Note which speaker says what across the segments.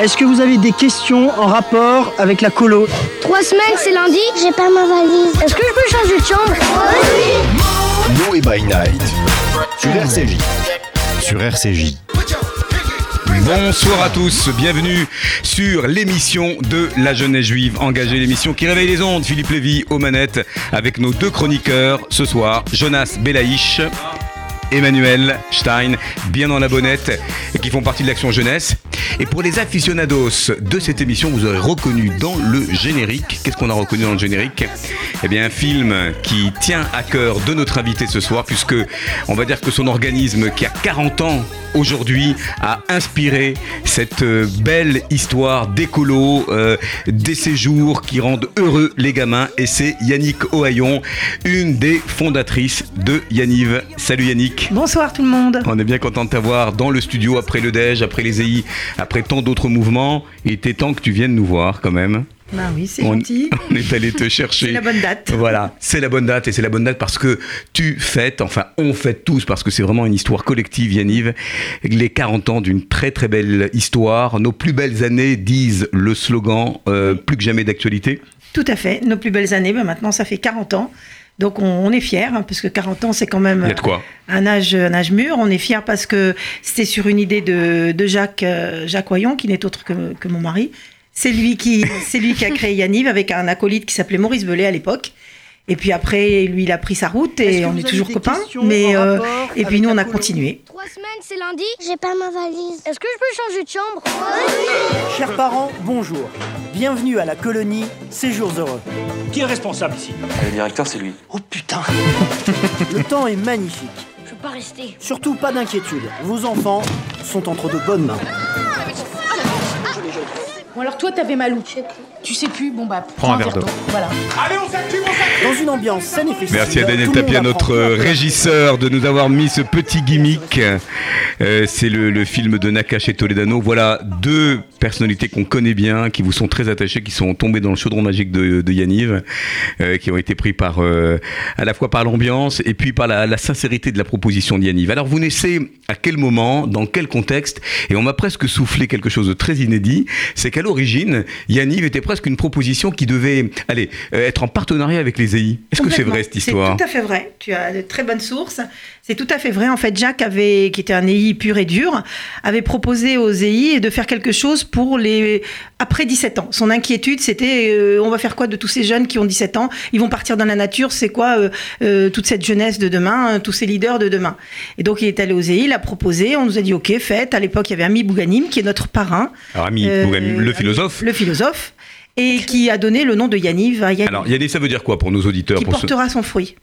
Speaker 1: Est-ce que vous avez des questions en rapport avec la colo
Speaker 2: Trois semaines, c'est lundi J'ai pas ma valise. Est-ce que je peux changer de chambre?
Speaker 3: Noé by Night sur RCJ.
Speaker 4: Sur RCJ.
Speaker 5: Bonsoir à tous, bienvenue sur l'émission de la jeunesse juive engagée, l'émission qui réveille les ondes. Philippe Lévy aux manettes avec nos deux chroniqueurs ce soir, Jonas Belaïch. Emmanuel Stein, bien dans la bonnette, et qui font partie de l'action jeunesse. Et pour les aficionados de cette émission, vous aurez reconnu dans le générique, qu'est-ce qu'on a reconnu dans le générique? Eh bien, un film qui tient à cœur de notre invité ce soir, puisque on va dire que son organisme, qui a 40 ans aujourd'hui, a inspiré cette euh, belle histoire d'écolo, euh, des séjours qui rendent heureux les gamins. Et c'est Yannick Ohaillon, une des fondatrices de Yaniv. Salut Yannick.
Speaker 6: Bonsoir tout le monde.
Speaker 5: On est bien content de t'avoir dans le studio après le DEJ, après les EI, après tant d'autres mouvements. Il était temps que tu viennes nous voir quand même.
Speaker 6: Bah oui, c'est
Speaker 5: On,
Speaker 6: gentil.
Speaker 5: on est allé te chercher.
Speaker 6: C'est la bonne date.
Speaker 5: Voilà, c'est la bonne date et c'est la bonne date parce que tu fêtes, enfin on fête tous parce que c'est vraiment une histoire collective, Yaniv, les 40 ans d'une très très belle histoire. Nos plus belles années disent le slogan euh, plus que jamais d'actualité.
Speaker 6: Tout à fait. Nos plus belles années, bah maintenant ça fait 40 ans. Donc on, on est fiers, hein, parce que 40 ans c'est quand même
Speaker 5: de quoi
Speaker 6: un âge, un âge mûr. On est fiers parce que c'était sur une idée de, de Jacques, euh, Jacques Oyon, qui n'est autre que, que mon mari. C'est lui, qui, c'est lui qui a créé Yaniv avec un acolyte qui s'appelait Maurice Belay à l'époque. Et puis après, lui, il a pris sa route et on est toujours copains. Mais euh, et puis nous, on a continué.
Speaker 2: Trois semaines, c'est lundi J'ai pas ma valise. Est-ce que je peux changer de chambre?
Speaker 1: Chers parents, bonjour. Bienvenue à la colonie Séjours Heureux.
Speaker 7: Qui est le responsable ici?
Speaker 8: Le directeur, c'est lui.
Speaker 1: Oh putain Le temps est magnifique.
Speaker 2: Je peux pas rester.
Speaker 1: Surtout pas d'inquiétude. Vos enfants sont entre de bonnes mains.
Speaker 9: Bon alors toi t'avais mal où Tu sais plus, bon bah
Speaker 4: Prends un verre d'eau.
Speaker 9: Voilà.
Speaker 7: Allez, on s'active, on s'active
Speaker 1: Dans une ambiance saine et festive.
Speaker 5: Merci à Daniel Tapia, notre régisseur, de nous avoir mis ce petit gimmick. Euh, c'est le, le film de Nakash et Toledano. Voilà deux personnalités qu'on connaît bien, qui vous sont très attachées, qui sont tombées dans le chaudron magique de, de Yaniv, euh, qui ont été pris par euh, à la fois par l'ambiance et puis par la, la sincérité de la proposition de Yaniv. Alors vous naissez à quel moment, dans quel contexte? Et on m'a presque soufflé quelque chose de très inédit, c'est qu'à l'origine, Yaniv était presque une proposition qui devait, allez, euh, être en partenariat avec les EI. Est-ce que c'est vrai cette histoire?
Speaker 6: C'est tout à fait vrai. Tu as de très bonnes sources. C'est tout à fait vrai. En fait, Jacques avait, qui était un EI pur et dur, avait proposé aux EI de faire quelque chose pour les après 17 ans. Son inquiétude, c'était euh, on va faire quoi de tous ces jeunes qui ont 17 ans? Ils vont partir dans la nature. C'est quoi euh, euh, toute cette jeunesse de demain, tous ces leaders de demain? Et donc, il est allé aux EI, il a proposé. On nous a dit OK, faites. À l'époque, il y avait Ami Bouganim qui est notre parrain,
Speaker 5: Alors, ami, Bouganim, le philosophe.
Speaker 6: le philosophe, et qui a donné le nom de Yaniv à Yaniv,
Speaker 5: Alors, Yannick, ça veut dire quoi pour nos auditeurs
Speaker 6: qui
Speaker 5: pour
Speaker 6: portera son fruit.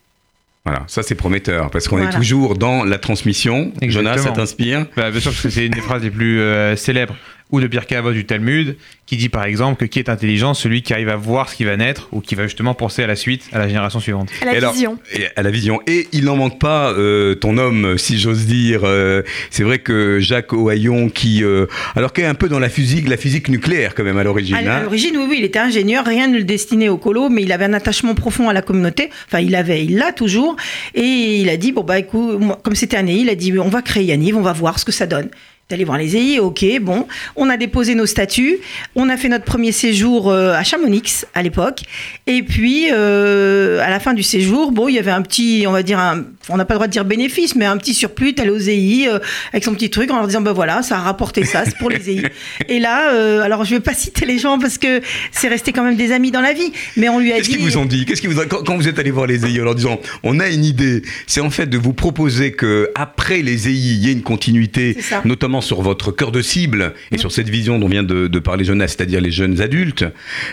Speaker 5: Voilà, ça c'est prometteur, parce qu'on est toujours dans la transmission. Jonas, ça
Speaker 4: Exactement.
Speaker 5: t'inspire
Speaker 4: Bah, bien sûr, parce que c'est une des phrases les plus euh, célèbres ou de Pierre Cavot du Talmud, qui dit par exemple que qui est intelligent, celui qui arrive à voir ce qui va naître ou qui va justement penser à la suite, à la génération suivante.
Speaker 9: À la
Speaker 5: Et alors,
Speaker 9: vision.
Speaker 5: et à la vision. Et il n'en manque pas, euh, ton homme, si j'ose dire. euh, c'est vrai que Jacques Ohaillon, qui, euh, alors qu'il est un peu dans la physique, la physique nucléaire quand même à l'origine.
Speaker 6: À
Speaker 5: hein.
Speaker 6: l'origine, oui, oui, il était ingénieur, rien ne le destinait au colo, mais il avait un attachement profond à la communauté. Enfin, il avait, il l'a toujours. Et il a dit, bon, bah, écoute, moi, comme c'était un EI, il a dit, on va créer Yaniv, on va voir ce que ça donne. D'aller voir les EI, ok, bon. On a déposé nos statuts. On a fait notre premier séjour euh, à Chamonix à l'époque. Et puis, euh, à la fin du séjour, bon, il y avait un petit, on va dire, un- on n'a pas le droit de dire bénéfice, mais un petit surplus. T'allais aux EI euh, avec son petit truc en leur disant, ben voilà, ça a rapporté ça, c'est pour les EI. Et là, euh, alors je vais pas citer les gens parce que c'est resté quand même des amis dans la vie, mais on lui a
Speaker 5: Qu'est-ce
Speaker 6: dit.
Speaker 5: qu'ils vous ont dit? Qu'est-ce qu'ils vous ont- quand, quand vous êtes allé voir les EI en leur disant on a une idée, c'est en fait de vous proposer que après les EI, il y ait une continuité, notamment sur votre cœur de cible et sur cette vision dont vient de, parler Jonas, c'est-à-dire les jeunes adultes.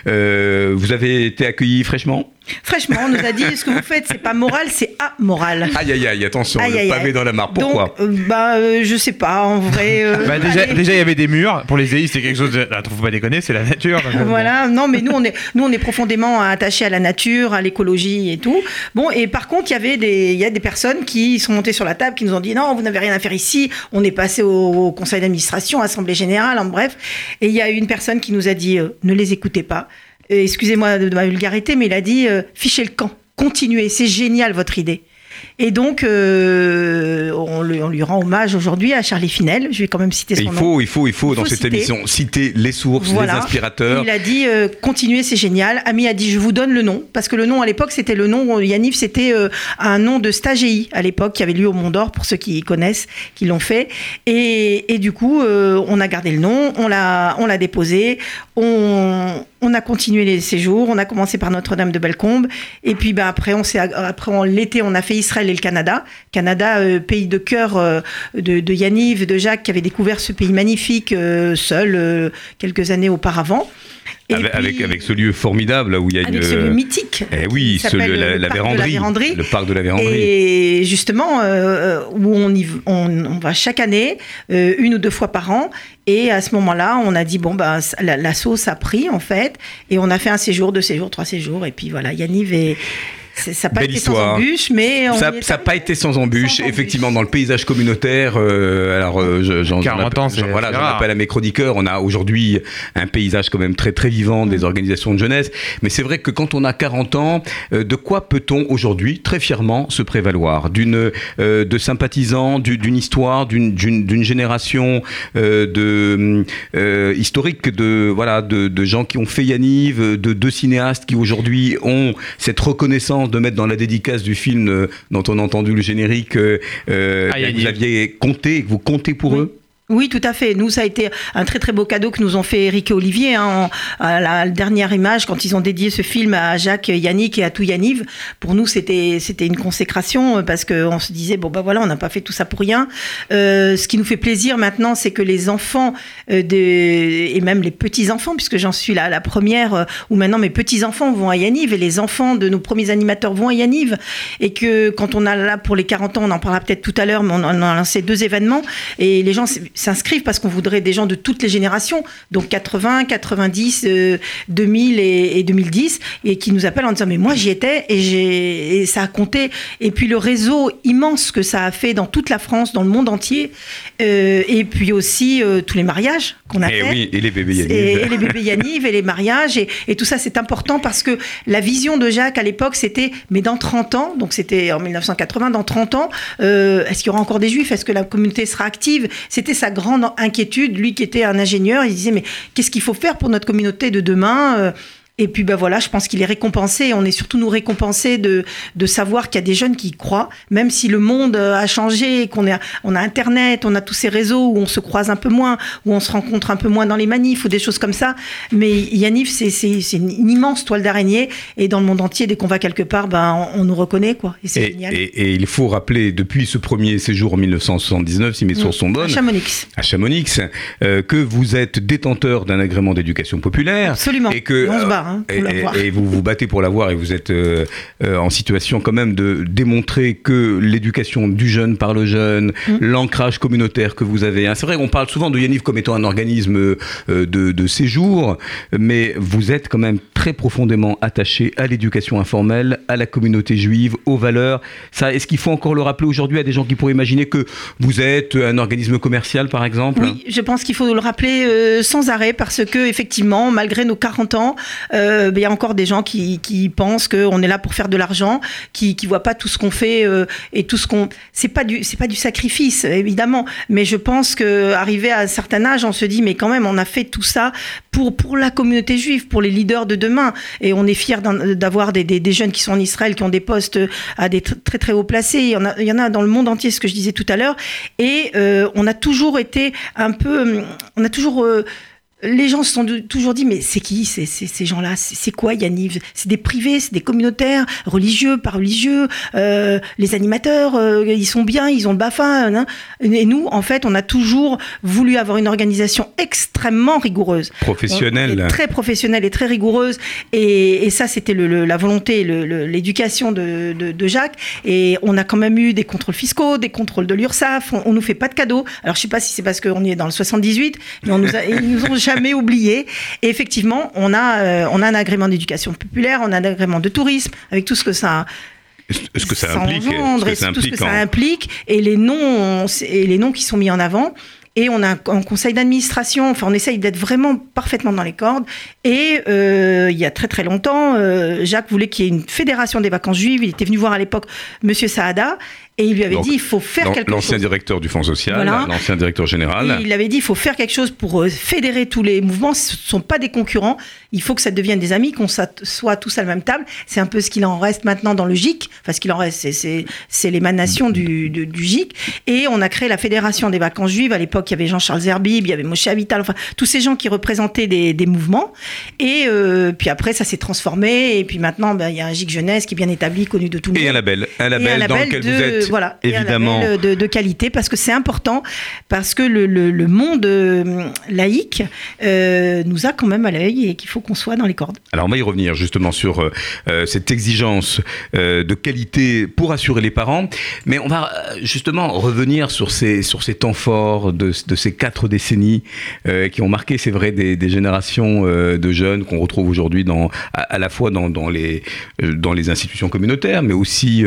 Speaker 5: Euh, vous avez été accueillis fraîchement?
Speaker 6: Fraîchement, on nous a dit ce que vous faites, c'est pas moral, c'est amoral.
Speaker 5: Aïe aïe aïe, attention,
Speaker 6: Aïe,
Speaker 5: le
Speaker 6: aïe,
Speaker 5: pavé
Speaker 6: aïe.
Speaker 5: dans la mare. Pourquoi
Speaker 6: Donc, euh, bah, euh, je sais pas, en vrai. euh,
Speaker 4: Bah, déjà, il y avait des murs. Pour les EI, c'est quelque chose. De... Attends, faut pas déconner, c'est la nature.
Speaker 6: Voilà, non, mais nous on est, nous on est profondément attachés à la nature, à l'écologie et tout. Bon, et par contre, il y avait des, il y a des personnes qui sont montées sur la table, qui nous ont dit non, vous n'avez rien à faire ici. On est passé au, au conseil d'administration, assemblée générale, en bref. Et il y a une personne qui nous a dit euh, ne les écoutez pas. Euh, Excusez-moi de, ma vulgarité, mais il a dit euh, fichez le camp, continuez, c'est génial votre idée. Et donc, euh, on, lui, on lui rend hommage aujourd'hui à Charlie Finel. Je vais quand même citer son
Speaker 5: il
Speaker 6: nom.
Speaker 5: faut, il faut, il faut
Speaker 6: Il
Speaker 5: dans
Speaker 6: faut
Speaker 5: cette
Speaker 6: citer.
Speaker 5: émission citer les sources,
Speaker 6: Voilà.
Speaker 5: les inspirateurs.
Speaker 6: Il a dit euh, continuez, c'est génial. Ami a dit je vous donne le nom parce que le nom à l'époque c'était le nom Yaniv, c'était euh, un nom de stagéi à l'époque qui avait lieu au Mont d'Or pour ceux qui connaissent, qui l'ont fait. Et, et du coup, on a gardé le nom, on l'a, on l'a déposé, on, on a continué les séjours. On a commencé par Notre-Dame de Bellecombe et puis ben après on s'est après en l'été on a fait Israël et le Canada. Canada, euh, pays de cœur euh, de, de Yaniv, de Jacques qui avait découvert ce pays magnifique euh, seul quelques années auparavant.
Speaker 5: Avec,
Speaker 6: puis-
Speaker 5: avec, avec ce lieu formidable là où il y a
Speaker 6: avec
Speaker 5: une.
Speaker 6: ce lieu mythique.
Speaker 5: Eh oui, ce la,
Speaker 6: le
Speaker 5: la véranderie. Le parc de la véranderie.
Speaker 6: Et justement, euh, où on, y, on, on va chaque année, euh, une ou deux fois par an. Et à ce moment-là, on a dit, bon, bah, la, la sauce a pris, en fait. Et on a fait un séjour, deux séjours, trois séjours. Et puis voilà, Yaniv est. c'est- Ça n'a pas
Speaker 5: Belle
Speaker 6: été
Speaker 5: histoire.
Speaker 6: sans embûche, mais on
Speaker 5: Ça n'a pas été sans embûche,
Speaker 6: Sans embûche.
Speaker 5: effectivement, dans le paysage communautaire. euh, alors, euh, je- j'en
Speaker 4: 40
Speaker 5: j'en appelle-
Speaker 4: ans, c'est-
Speaker 5: j'en- voilà, appelle à mes chroniqueurs. On a aujourd'hui un paysage quand même très très vivant
Speaker 6: Mm.
Speaker 5: des organisations de jeunesse. Mais c'est vrai que quand on a 40 ans, euh, de quoi peut-on aujourd'hui très fièrement se prévaloir? D'une euh, de sympathisants, du- d'une histoire, d'une- d'une d'une génération euh, de euh, historique de voilà de, de gens qui ont fait Yaniv, de deux cinéastes qui aujourd'hui ont cette reconnaissance de mettre dans la dédicace du film euh, dont on a entendu le générique euh, euh,
Speaker 4: Ah,
Speaker 5: que vous aviez compté, que vous comptez pour
Speaker 6: Oui.
Speaker 5: eux?
Speaker 6: Oui, tout à fait. Nous, ça a été un très très beau cadeau que nous ont fait Eric et Olivier hein, en- à la dernière image quand ils ont dédié ce film à Jacques Yannick et à tout Yaniv. Pour nous, c'était c'était une consécration euh, parce que on se disait bon bah voilà, on n'a pas fait tout ça pour rien. Euh, ce qui nous fait plaisir maintenant, c'est que les enfants euh, de, et même les petits enfants, puisque j'en suis là la première euh, où maintenant mes petits enfants vont à Yaniv et les enfants de nos premiers animateurs vont à Yaniv et que quand on a là pour les 40 ans, on en parlera peut-être tout à l'heure, mais on en a lancé deux événements et les gens s'inscrivent parce qu'on voudrait des gens de toutes les générations, donc 80, 90, euh, 2000 et, et 2010, et qui nous appellent en disant mais moi j'y étais et, ça a compté. Et puis le réseau immense que ça a fait dans toute la France, dans le monde entier, euh, et puis aussi euh, tous les mariages qu'on a
Speaker 5: Et
Speaker 6: fait.
Speaker 5: Eh oui, et les bébés Yaniv.
Speaker 6: Et, et les bébés Yaniv et les mariages et, et tout ça c'est important parce que la vision de Jacques à l'époque c'était mais dans 30 ans donc c'était en 1980 dans 30 ans euh, est-ce qu'il y aura encore des juifs? Est-ce que la communauté sera active? C'était sa grande inquiétude lui qui était un ingénieur il disait mais qu'est-ce qu'il faut faire pour notre communauté de demain Euh, et puis ben voilà, je pense qu'il est récompensé. Et on est surtout nous récompensés de, de savoir qu'il y a des jeunes qui y croient, même si le monde euh, a changé, qu'on a, on a Internet, on a tous ces réseaux où on se croise un peu moins, où on se rencontre un peu moins dans les manifs ou des choses comme ça. Mais Yaniv, c'est c'est- c'est une immense toile d'araignée. Et dans le monde entier, dès qu'on va quelque part, ben, on, on nous reconnaît. quoi. Et c'est
Speaker 5: Et,
Speaker 6: génial.
Speaker 5: et- et il faut rappeler, depuis ce premier séjour en 1979, si mes sources sont
Speaker 6: À
Speaker 5: bonnes,
Speaker 6: Chamonix.
Speaker 5: à Chamonix, euh, que vous êtes détenteur d'un agrément d'éducation populaire.
Speaker 6: Absolument.
Speaker 5: Et que
Speaker 6: Et on se bat, hein, pour
Speaker 5: et,
Speaker 6: l'avoir.
Speaker 5: et vous vous battez pour l'avoir et vous êtes euh, euh, en situation quand même de démontrer que l'éducation du jeune par le jeune,
Speaker 6: Mm.
Speaker 5: l'ancrage communautaire que vous avez. hein. C'est vrai qu'on parle souvent de Yaniv comme étant un organisme euh, de, de séjour, mais vous êtes quand même très profondément attaché à l'éducation informelle, à la communauté juive, aux valeurs. Ça, est-ce qu'il faut encore le rappeler aujourd'hui à des gens qui pourraient imaginer que vous êtes un organisme commercial, par exemple?
Speaker 6: Oui, je pense qu'il faut le rappeler sans arrêt parce que effectivement, malgré nos 40 ans, euh, il y a encore des gens qui, pensent qu'on est là pour faire de l'argent, qui qui voient pas tout ce qu'on fait euh, et tout ce qu'on. C'est pas du c'est pas du sacrifice évidemment, mais je pense que arrivé à un certain âge, on se dit mais quand même on a fait tout ça pour pour la communauté juive, pour les leaders de demain et on est fier d'avoir des, jeunes qui sont en Israël qui ont des postes à des tr- très très hauts placés. Il y en a dans le monde entier, ce que je disais tout à l'heure, et euh, on a toujours été un peu, on a toujours les gens se sont de- toujours dit, mais c'est qui ces, ces, ces gens-là? C'est quoi Yaniv C'est des privés, c'est des communautaires, religieux, pas religieux. euh, les animateurs, euh, ils sont bien, ils ont le BAFA. hein. Et nous, en fait, on a toujours voulu avoir une organisation extrêmement rigoureuse.
Speaker 5: Professionnel.
Speaker 6: On est Très professionnelle et très rigoureuse. Et, et ça, c'était le- le- la volonté, l'éducation de, de- de Jacques. Et on a quand même eu des contrôles fiscaux, des contrôles de l'URSSAF. On, on nous fait pas de cadeaux. Alors, je sais pas si c'est parce qu'on est dans le 78, mais on nous a, ils nous ont jamais oubliés. Et effectivement, on a, euh, on a un agrément d'éducation populaire, on a un agrément de tourisme, avec tout ce que ça
Speaker 5: Ce que ça implique.
Speaker 6: engendre
Speaker 5: ce que
Speaker 6: et
Speaker 5: ça
Speaker 6: tout ce que
Speaker 5: implique
Speaker 6: ça
Speaker 5: en-
Speaker 6: implique et les noms et les noms qui sont mis en avant Et on a un, un conseil d'administration. Enfin, on essaye d'être vraiment parfaitement dans les cordes. Et euh, il y a très très longtemps, euh, Jacques voulait qu'il y ait une fédération des vacances juives. Il était venu voir à l'époque Monsieur Saada. Et il lui avait
Speaker 5: Donc,
Speaker 6: dit il faut faire quelque
Speaker 5: L'ancien
Speaker 6: chose.
Speaker 5: directeur du Fonds social,
Speaker 6: Voilà.
Speaker 5: l'ancien directeur général.
Speaker 6: Et il avait dit il faut faire quelque chose pour euh, fédérer tous les mouvements. Ce ne sont pas des concurrents. Il faut que ça devienne des amis, qu'on soit tous à la même table. C'est un peu ce qu'il en reste maintenant dans le GIC. Enfin, ce qu'il en reste, c'est- l'émanation du, du, du GIC. Et on a créé la Fédération des vacances juives. À l'époque, il y avait Jean-Charles Zerbib, il y avait Moshe Avital, enfin, tous ces gens qui représentaient des, des mouvements. Et euh, puis après, ça s'est transformé. Et puis maintenant, ben, il y a un GIC jeunesse qui est bien établi, connu de tout le
Speaker 5: Et un
Speaker 6: monde
Speaker 5: label, un label, dans lequel
Speaker 6: de,
Speaker 5: vous êtes
Speaker 6: voilà, et un
Speaker 5: évidemment.
Speaker 6: label de, de qualité parce que c'est important parce que le, le- le monde euh, laïque euh, nous a quand même à l'œil et qu'il faut qu'on soit dans les cordes.
Speaker 5: Alors on va y revenir justement sur euh, cette exigence euh, de qualité pour assurer les parents, mais on va justement revenir sur ces, sur ces temps forts de, de ces quatre décennies qui ont marqué, c'est vrai, des, des générations de jeunes qu'on retrouve aujourd'hui dans, à, à la fois dans, dans, les, dans les institutions communautaires, mais aussi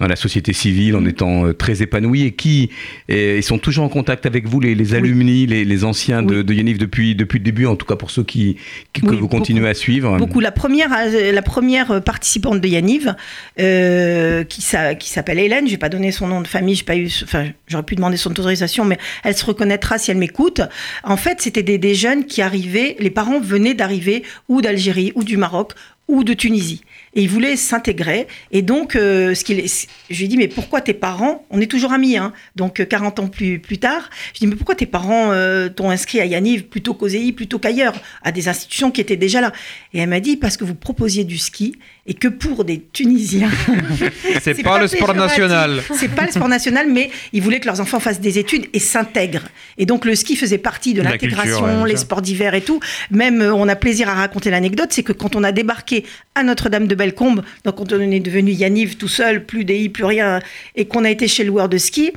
Speaker 5: dans la société civile en étant euh, très épanouis et qui euh, sont toujours en contact avec vous, les, les alumni, les, les anciens de,
Speaker 6: Oui.
Speaker 5: de Yaniv depuis, depuis le début, en tout cas pour ceux qui, qui- que vous continuez à suivre.
Speaker 6: Beaucoup. La première, euh, la première participante de Yaniv, euh, qui, s'a- qui s'appelle Hélène, je vais pas donner son nom de famille, j'ai pas eu, enfin, j'aurais pu demander son autorisation, mais elle se reconnaîtra si elle m'écoute. En fait, c'était des, des jeunes qui arrivaient, les parents venaient d'arriver ou d'Algérie ou du Maroc ou de Tunisie. Et ils voulaient s'intégrer. Et donc, euh, ce qu'il je lui ai dit, mais pourquoi tes parents, on est toujours amis, hein, donc euh, 40 ans plus, plus tard, je lui ai dit, mais pourquoi tes parents euh, t'ont inscrit à Yaniv plutôt qu'aux EI, plutôt qu'ailleurs, à des institutions qui étaient déjà là? Et elle m'a dit, parce que vous proposiez du ski et que pour des Tunisiens.
Speaker 4: C'est pas, le sport national.
Speaker 6: C'est pas le sport national, mais ils voulaient que leurs enfants fassent des études et s'intègrent. Et donc le ski faisait partie de l'intégration,
Speaker 4: ouais,
Speaker 6: les sports d'hiver et tout. Même euh, on a plaisir à raconter l'anecdote, c'est que quand on a débarqué à Notre-Dame de Bellecombe, donc quand on est devenu Yaniv tout seul, plus d'EI, plus rien, et qu'on a été chez le loueur de ski,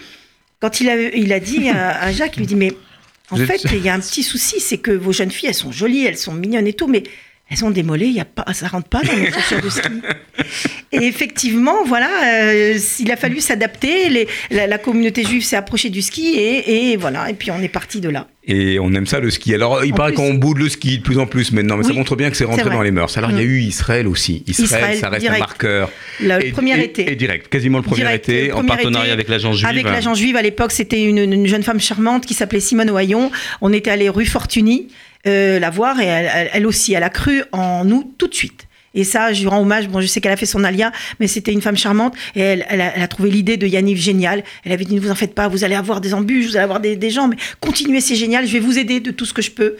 Speaker 6: quand il a, il a dit à, à Jacques, il lui dit mais en fait il y a un petit souci, c'est que vos jeunes filles elles sont jolies, elles sont mignonnes et tout, mais elles ont des mollets, il y a pas, ça rentre pas dans les chaussures de ski. Et effectivement, voilà, euh, il a fallu s'adapter. La, la communauté juive s'est approchée du ski et, et voilà. Et puis on est parti de là.
Speaker 5: Et on aime ça le ski. Alors il
Speaker 6: En
Speaker 5: paraît qu'on boude le ski de plus en plus maintenant, mais ça montre bien que c'est rentré dans les mœurs. Alors il y a
Speaker 6: Mm.
Speaker 5: eu Israël aussi. Israël,
Speaker 6: Israël,
Speaker 5: ça reste un marqueur.
Speaker 6: Le,
Speaker 5: Et-
Speaker 6: premier
Speaker 5: et-
Speaker 6: été.
Speaker 5: Et direct, quasiment le premier
Speaker 6: Direct,
Speaker 5: été,
Speaker 6: le
Speaker 5: en partenariat
Speaker 6: été,
Speaker 5: avec l'agence juive.
Speaker 6: Avec l'agence juive, à l'époque, c'était une, une jeune femme charmante qui s'appelait Simone Oyon. On était allé rue Fortuny euh, la voir et elle, elle- aussi, elle a cru en nous tout de suite. Et ça, je lui rends hommage. Bon, je sais qu'elle a fait son alia, mais c'était une femme charmante et elle, elle a, elle a trouvé l'idée de Yaniv géniale. Elle avait dit ne vous en faites pas, vous allez avoir des embûches, vous allez avoir des, des gens, mais continuez, c'est génial. Je vais vous aider de tout ce que je peux.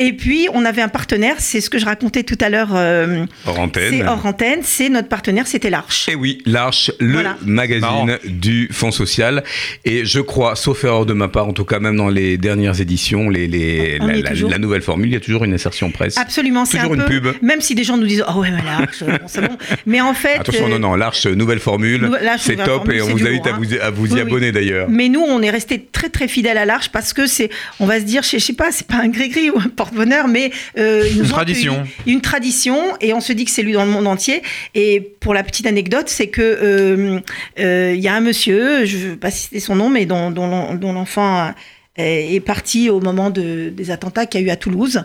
Speaker 6: Et puis, on avait un partenaire, c'est ce que je racontais tout à l'heure. euh,
Speaker 5: Hors antenne.
Speaker 6: c'est hors antenne. C'est notre partenaire, c'était l'Arche.
Speaker 5: Et oui, l'Arche, le
Speaker 6: Voilà.
Speaker 5: magazine
Speaker 4: Marrant.
Speaker 5: du Fonds social. Et je crois, sauf erreur de ma part, en tout cas même dans les dernières éditions, les, les-
Speaker 6: On y
Speaker 5: la, nouvelle formule, il y a toujours une insertion presse.
Speaker 6: Absolument, c'est un
Speaker 5: Toujours une
Speaker 6: peu.
Speaker 5: pub.
Speaker 6: Même si des gens nous disent, oh ouais, mais l'Arche, bon, c'est bon. Mais en fait.
Speaker 5: Attention,
Speaker 6: euh,
Speaker 5: non, non, l'Arche, nouvelle formule, c'est top
Speaker 6: formule,
Speaker 5: et on vous invite à vous, à vous
Speaker 6: Oui,
Speaker 5: y
Speaker 6: oui.
Speaker 5: abonner d'ailleurs.
Speaker 6: Mais nous, on est resté très très fidèles à l'Arche parce que c'est, on va se dire, je je sais pas, c'est pas un gris-gris ou un porte-bonheur, mais euh, ils nous
Speaker 4: Une
Speaker 6: ont
Speaker 4: tradition.
Speaker 6: Une tradition, et on se dit que c'est lui dans le monde entier. Et pour la petite anecdote, c'est que euh, euh, il y a un monsieur, je ne veux pas citer son nom, mais dont, dont l'en- dont l'enfant est est parti au moment de- des attentats qu'il y a eu à Toulouse.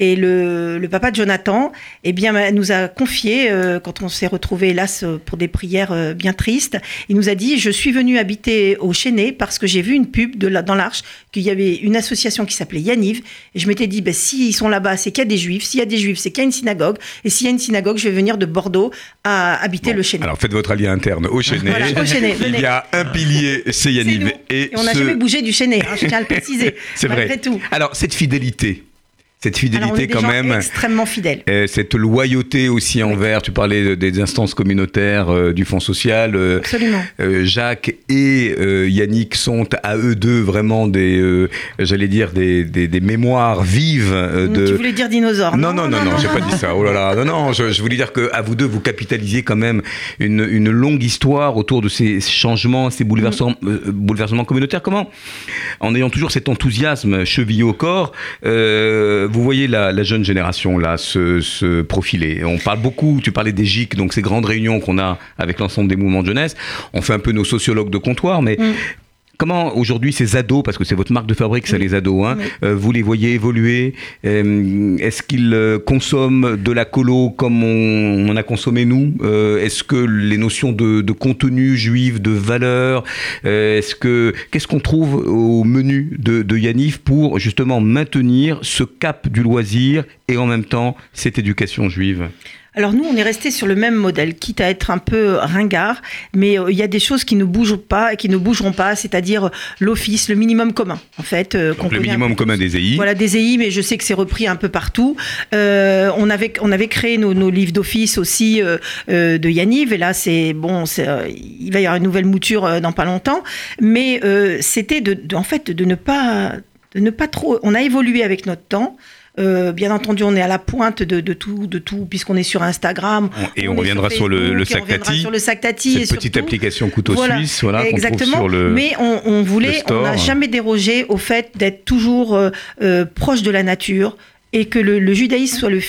Speaker 6: Et le, le papa de Jonathan, eh bien, nous a confié, euh, quand on s'est retrouvé hélas euh, pour des prières euh, bien tristes, il nous a dit Je suis venu habiter au Chénet parce que j'ai vu une pub de la, dans l'Arche qu'il y avait une association qui s'appelait Yaniv. Et je m'étais dit ben, S'ils sont là-bas, c'est qu'il y a des juifs. S'il y a des juifs, c'est qu'il y a une synagogue. Et s'il y a une synagogue, je vais venir de Bordeaux à habiter
Speaker 5: Bon,
Speaker 6: le Chénet.
Speaker 5: Alors faites votre allié interne au Chénet.
Speaker 6: Voilà, au Chénet,
Speaker 5: Il y a un pilier, c'est
Speaker 6: nous.
Speaker 5: Et,
Speaker 6: Et on n'a
Speaker 5: ce-
Speaker 6: jamais bougé du Chénet, hein, je tiens à le préciser.
Speaker 5: C'est vrai.
Speaker 6: tout.
Speaker 5: Alors cette fidélité, cette
Speaker 6: Alors, on
Speaker 5: fidélité
Speaker 6: est des
Speaker 5: quand
Speaker 6: gens
Speaker 5: même.
Speaker 6: extrêmement fidèles.
Speaker 5: Euh, cette loyauté aussi envers, tu parlais de- des instances communautaires euh, du Fonds social. euh,
Speaker 6: Absolument.
Speaker 5: euh, Jacques et Yannick sont à eux deux vraiment des, j'allais dire, des, des, des mémoires vives de.
Speaker 6: Tu voulais dire dinosaure
Speaker 5: Non, non, non, non, j'ai pas dit ça. Oh là là, non, non, je, je voulais dire que à vous deux, vous capitalisez quand même une, une longue histoire autour de ces changements, ces bouleversements,
Speaker 6: Mm.
Speaker 5: bouleversements communautaires. Comment En ayant toujours cet enthousiasme chevillé au corps, vous voyez la, jeune génération se profiler. On parle beaucoup, tu parlais des GIC, donc ces grandes réunions qu'on a avec l'ensemble des mouvements de jeunesse. On fait un peu nos sociologues de comptoir, mais
Speaker 6: Mm.
Speaker 5: Comment aujourd'hui ces ados, parce que c'est votre marque de fabrique, ça
Speaker 6: Oui.
Speaker 5: les ados, hein,
Speaker 6: Oui.
Speaker 5: euh, vous les voyez évoluer Euh, Est-ce qu'ils euh, consomment de la colo comme on, on a consommé nous Euh, Est-ce que les notions de, de contenu juif, de valeur, euh, est-ce que qu'est-ce qu'on trouve au menu de, de Yaniv pour justement maintenir ce cap du loisir et en même temps cette éducation juive?
Speaker 6: Alors nous, on est resté sur le même modèle, quitte à être un peu ringard, mais euh, il y a des choses qui ne bougent pas et qui ne bougeront pas, c'est-à-dire l'office, le minimum commun, en fait. euh,
Speaker 5: Donc le minimum commun des EI.
Speaker 6: Voilà, des EI, mais je sais que c'est repris un peu partout. Euh, on, avait, on avait créé nos, nos livres d'office aussi euh, euh, de Yaniv, et là, c'est bon, euh, il va y avoir une nouvelle mouture euh, dans pas longtemps, mais euh, c'était de, de- en fait de ne pas de ne pas trop. On a évolué avec notre temps. Euh, bien entendu, on est à la pointe de, de tout, de tout, puisqu'on est sur Instagram.
Speaker 5: Et on reviendra sur le- le
Speaker 6: et on
Speaker 5: sac
Speaker 6: reviendra
Speaker 5: Tati.
Speaker 6: sur le sac Tati. et
Speaker 5: Cette petite application couteau
Speaker 6: Voilà,
Speaker 5: suisse, voilà,
Speaker 6: exactement.
Speaker 5: sur le.
Speaker 6: Mais on, voulait, on n'a jamais dérogé au fait d'être toujours euh, euh, proche de la nature et que le, le judaïsme soit le,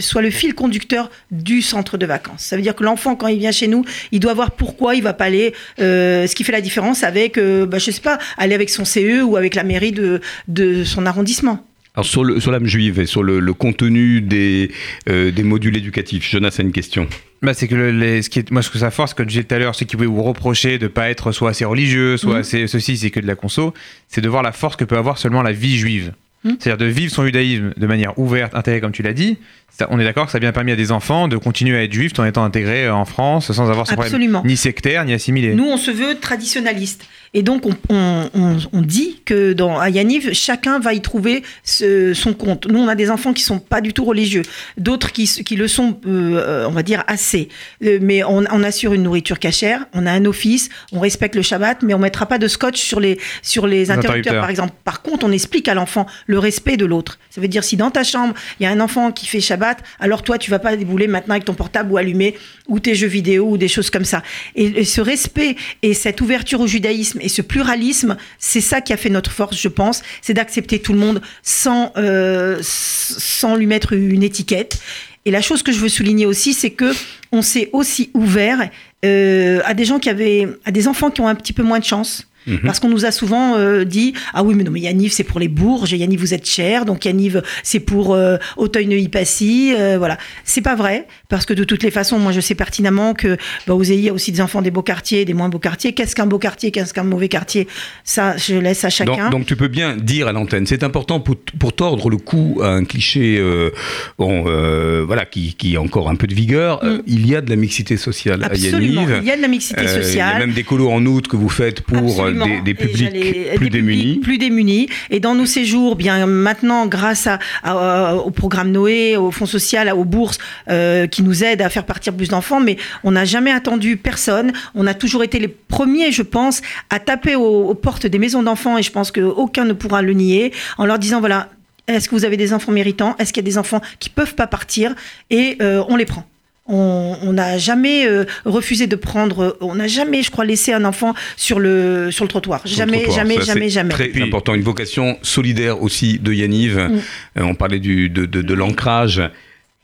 Speaker 6: soit fil conducteur du centre de vacances. Ça veut dire que l'enfant, quand il vient chez nous, il doit voir pourquoi il va pas aller. euh, ce qui fait la différence avec, euh, bah, je sais pas, aller avec son CE ou avec la mairie de, de son arrondissement.
Speaker 5: Alors sur, le, sur l'âme juive et sur le, le contenu des, euh, des modules éducatifs, Jonas a une question.
Speaker 4: Bah, c'est que le- les, ce qui est, moi, ce que ça force, comme je disais tout à l'heure, ceux qui pouvaient vous reprocher de pas être soit assez religieux, soit
Speaker 6: Mhm.
Speaker 4: assez ceci, c'est que de la conso, c'est de voir la force que peut avoir seulement la vie juive.
Speaker 6: Mhm.
Speaker 4: C'est-à-dire de vivre son judaïsme de manière ouverte, intégrée, comme tu l'as dit. Ça- on est d'accord que ça a bien permis à des enfants de continuer à être juifs tout en étant intégrés en France sans avoir ce problème
Speaker 6: Absolument.
Speaker 4: ni sectaire ni assimilé.
Speaker 6: Nous, on se veut traditionnaliste. Et donc, on, on- on- on dit que dans à Yaniv, chacun va y trouver ce- son compte. Nous, on a des enfants qui sont pas du tout religieux, d'autres qui, qui le sont, euh, on va dire, assez. Euh, mais on, assure une nourriture cachère, on a un office, on respecte le Shabbat, mais on mettra pas de scotch sur les, sur les interrupteurs,
Speaker 4: interrupteurs.
Speaker 6: par exemple. Par contre, on explique à l'enfant le respect de l'autre. Ça veut dire, si dans ta chambre, il y a un enfant qui fait Shabbat, alors toi, tu vas pas débouler maintenant avec ton portable ou allumer ou tes jeux vidéo ou des choses comme ça. Et, ce respect et cette ouverture au judaïsme et ce pluralisme, c'est ça qui a fait notre force, je pense, c'est d'accepter tout le monde sans, euh, sans lui mettre une étiquette. Et la chose que je veux souligner aussi, c'est que on s'est aussi ouvert euh, à des gens qui avaient, à des enfants qui ont un petit peu moins de chance.
Speaker 5: Mhm.
Speaker 6: Parce qu'on nous a souvent euh, dit ah oui mais non mais Yaniv c'est pour les bourges Yaniv vous êtes cher donc Yaniv c'est pour euh, Auteuil-Neuilly-Passy euh, voilà c'est pas vrai parce que de toutes les façons moi je sais pertinemment que bah, aux EI, il y a aussi des enfants des beaux quartiers des moins beaux quartiers qu'est-ce qu'un beau quartier qu'est-ce qu'un mauvais quartier? Ça je laisse à chacun
Speaker 5: Donc, donc tu peux bien dire à l'antenne, c'est important pour, pour tordre le cou à un cliché euh, bon, euh, voilà, qui, qui a encore un peu de vigueur.
Speaker 6: Mm.
Speaker 5: il y a de la mixité sociale
Speaker 6: absolument
Speaker 5: à Yaniv.
Speaker 6: il y a de la mixité
Speaker 5: Euh, Il y a
Speaker 6: sociale
Speaker 5: même des colos en août que vous faites pour
Speaker 6: Absolument.
Speaker 5: Des, des publics plus
Speaker 6: des
Speaker 5: démunis.
Speaker 6: publics plus démunis. Et dans nos séjours, bien maintenant, grâce à, à- au programme Noé, au Fonds social, aux bourses euh, qui nous aident à faire partir plus d'enfants, mais on n'a jamais attendu personne. On a toujours été les premiers, je pense, à taper aux, aux portes des maisons d'enfants, et je pense qu'aucun ne pourra le nier, en leur disant voilà. Est-ce que vous avez des enfants méritants? Est-ce qu'il y a des enfants qui peuvent pas partir? Et euh, on les prend. On on n'a jamais euh, refusé de prendre, on n'a jamais, je crois, laissé un enfant sur le, sur le trottoir.
Speaker 5: sur le
Speaker 6: jamais,
Speaker 5: trottoir.
Speaker 6: jamais,
Speaker 5: Ça,
Speaker 6: jamais,
Speaker 5: c'est
Speaker 6: jamais.
Speaker 5: Très important, une vocation solidaire aussi de Yaniv.
Speaker 6: Mm.
Speaker 5: Euh, on parlait du, de, de, de l'ancrage.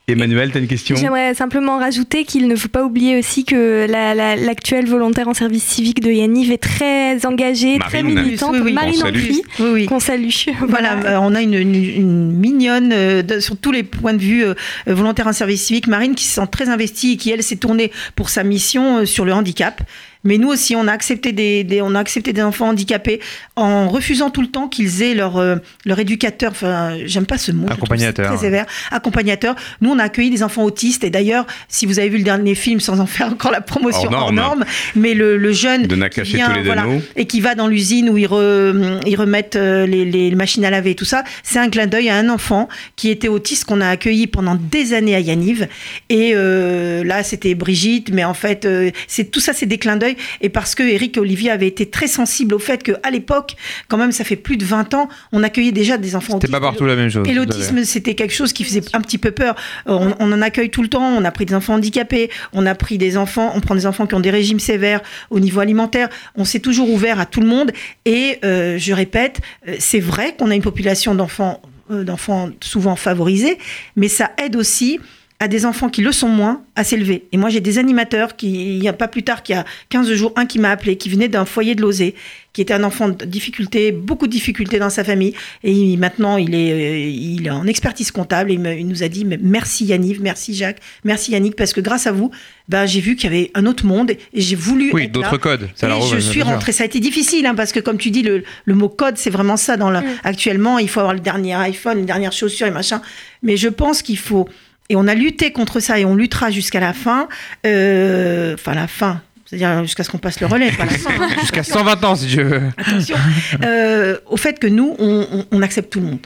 Speaker 5: Emmanuel, tu as une question?
Speaker 8: J'aimerais simplement rajouter qu'il ne faut pas oublier aussi que la- la- l'actuelle volontaire en service civique de Yaniv est très engagée, très militante.
Speaker 6: Oui, oui.
Speaker 8: Marine
Speaker 5: On salue.
Speaker 8: Ampli,
Speaker 6: Oui, oui.
Speaker 8: qu'on salue.
Speaker 6: Voilà, euh, on a une, une- une mignonne euh, de- sur tous les points de vue euh, volontaire en service civique, Marine, qui se sent très investie et qui elle s'est tournée pour sa mission euh, sur le handicap. Mais nous aussi, on a accepté des, des- on a accepté des enfants handicapés en refusant tout le temps qu'ils aient leur euh, leur éducateur. Enfin, j'aime pas ce mot.
Speaker 4: Accompagnateur.
Speaker 6: Très sévère. Accompagnateur. Nous, on a accueilli des enfants autistes. Et d'ailleurs, si vous avez vu le dernier film, sans en faire encore la promotion
Speaker 5: Hors
Speaker 6: hors
Speaker 5: norme.
Speaker 6: norme, mais le, le jeune
Speaker 5: De
Speaker 6: qui vient, et qui va dans l'usine où ils, re- ils remettent euh, les, les machines à laver et tout ça, c'est un clin d'œil à un enfant qui était autiste qu'on a accueilli pendant des années à Yaniv. Et euh, là, c'était Brigitte, mais en fait, euh, c'est tout ça, c'est des clins d'œil. Et parce que Eric et Olivier avaient été très sensibles au fait qu'à l'époque, quand même, ça fait plus de 20 ans, on accueillait déjà des enfants
Speaker 4: C'était pas partout la même chose.
Speaker 6: Et l'autisme, c'était quelque chose qui faisait un petit peu peur. Euh, On, on en accueille tout le temps. On a pris des enfants handicapés. On a pris des enfants. On prend des enfants qui ont des régimes sévères au niveau alimentaire. On s'est toujours ouvert à tout le monde. Et euh, je répète, euh, c'est vrai qu'on a une population d'enfants, d'enfants souvent favorisés, mais ça aide aussi à des enfants qui le sont moins à s'élever. Et moi, j'ai des animateurs qui, il n'y a pas plus tard qu'il y a 15 jours, un qui m'a appelé, qui venait d'un foyer de Lozé, qui était un enfant de difficulté, beaucoup de difficultés dans sa famille. Et il- maintenant, il est, euh, il est en expertise comptable. Et il, me- il nous a dit merci Yannick, merci Jacques, merci Yannick, parce que grâce à vous, ben, j'ai vu qu'il y avait un autre monde et j'ai voulu.
Speaker 4: Oui, d'autres codes. Ça
Speaker 6: Et je suis rentrée. Ça a été difficile, hein, parce que comme tu dis, le, le mot code, c'est vraiment ça. Dans la,
Speaker 8: Mm.
Speaker 6: Actuellement, il faut avoir le dernier iPhone, les dernières chaussures et machin. Mais je pense qu'il faut. Et on a lutté contre ça et on luttera jusqu'à la fin. Euh, Enfin, la fin. C'est-à-dire jusqu'à ce qu'on passe le relais, pas la fin.
Speaker 4: Jusqu'à 120 ans, si veux.
Speaker 6: Attention. Euh, au fait que nous, on, on- on accepte tout le monde.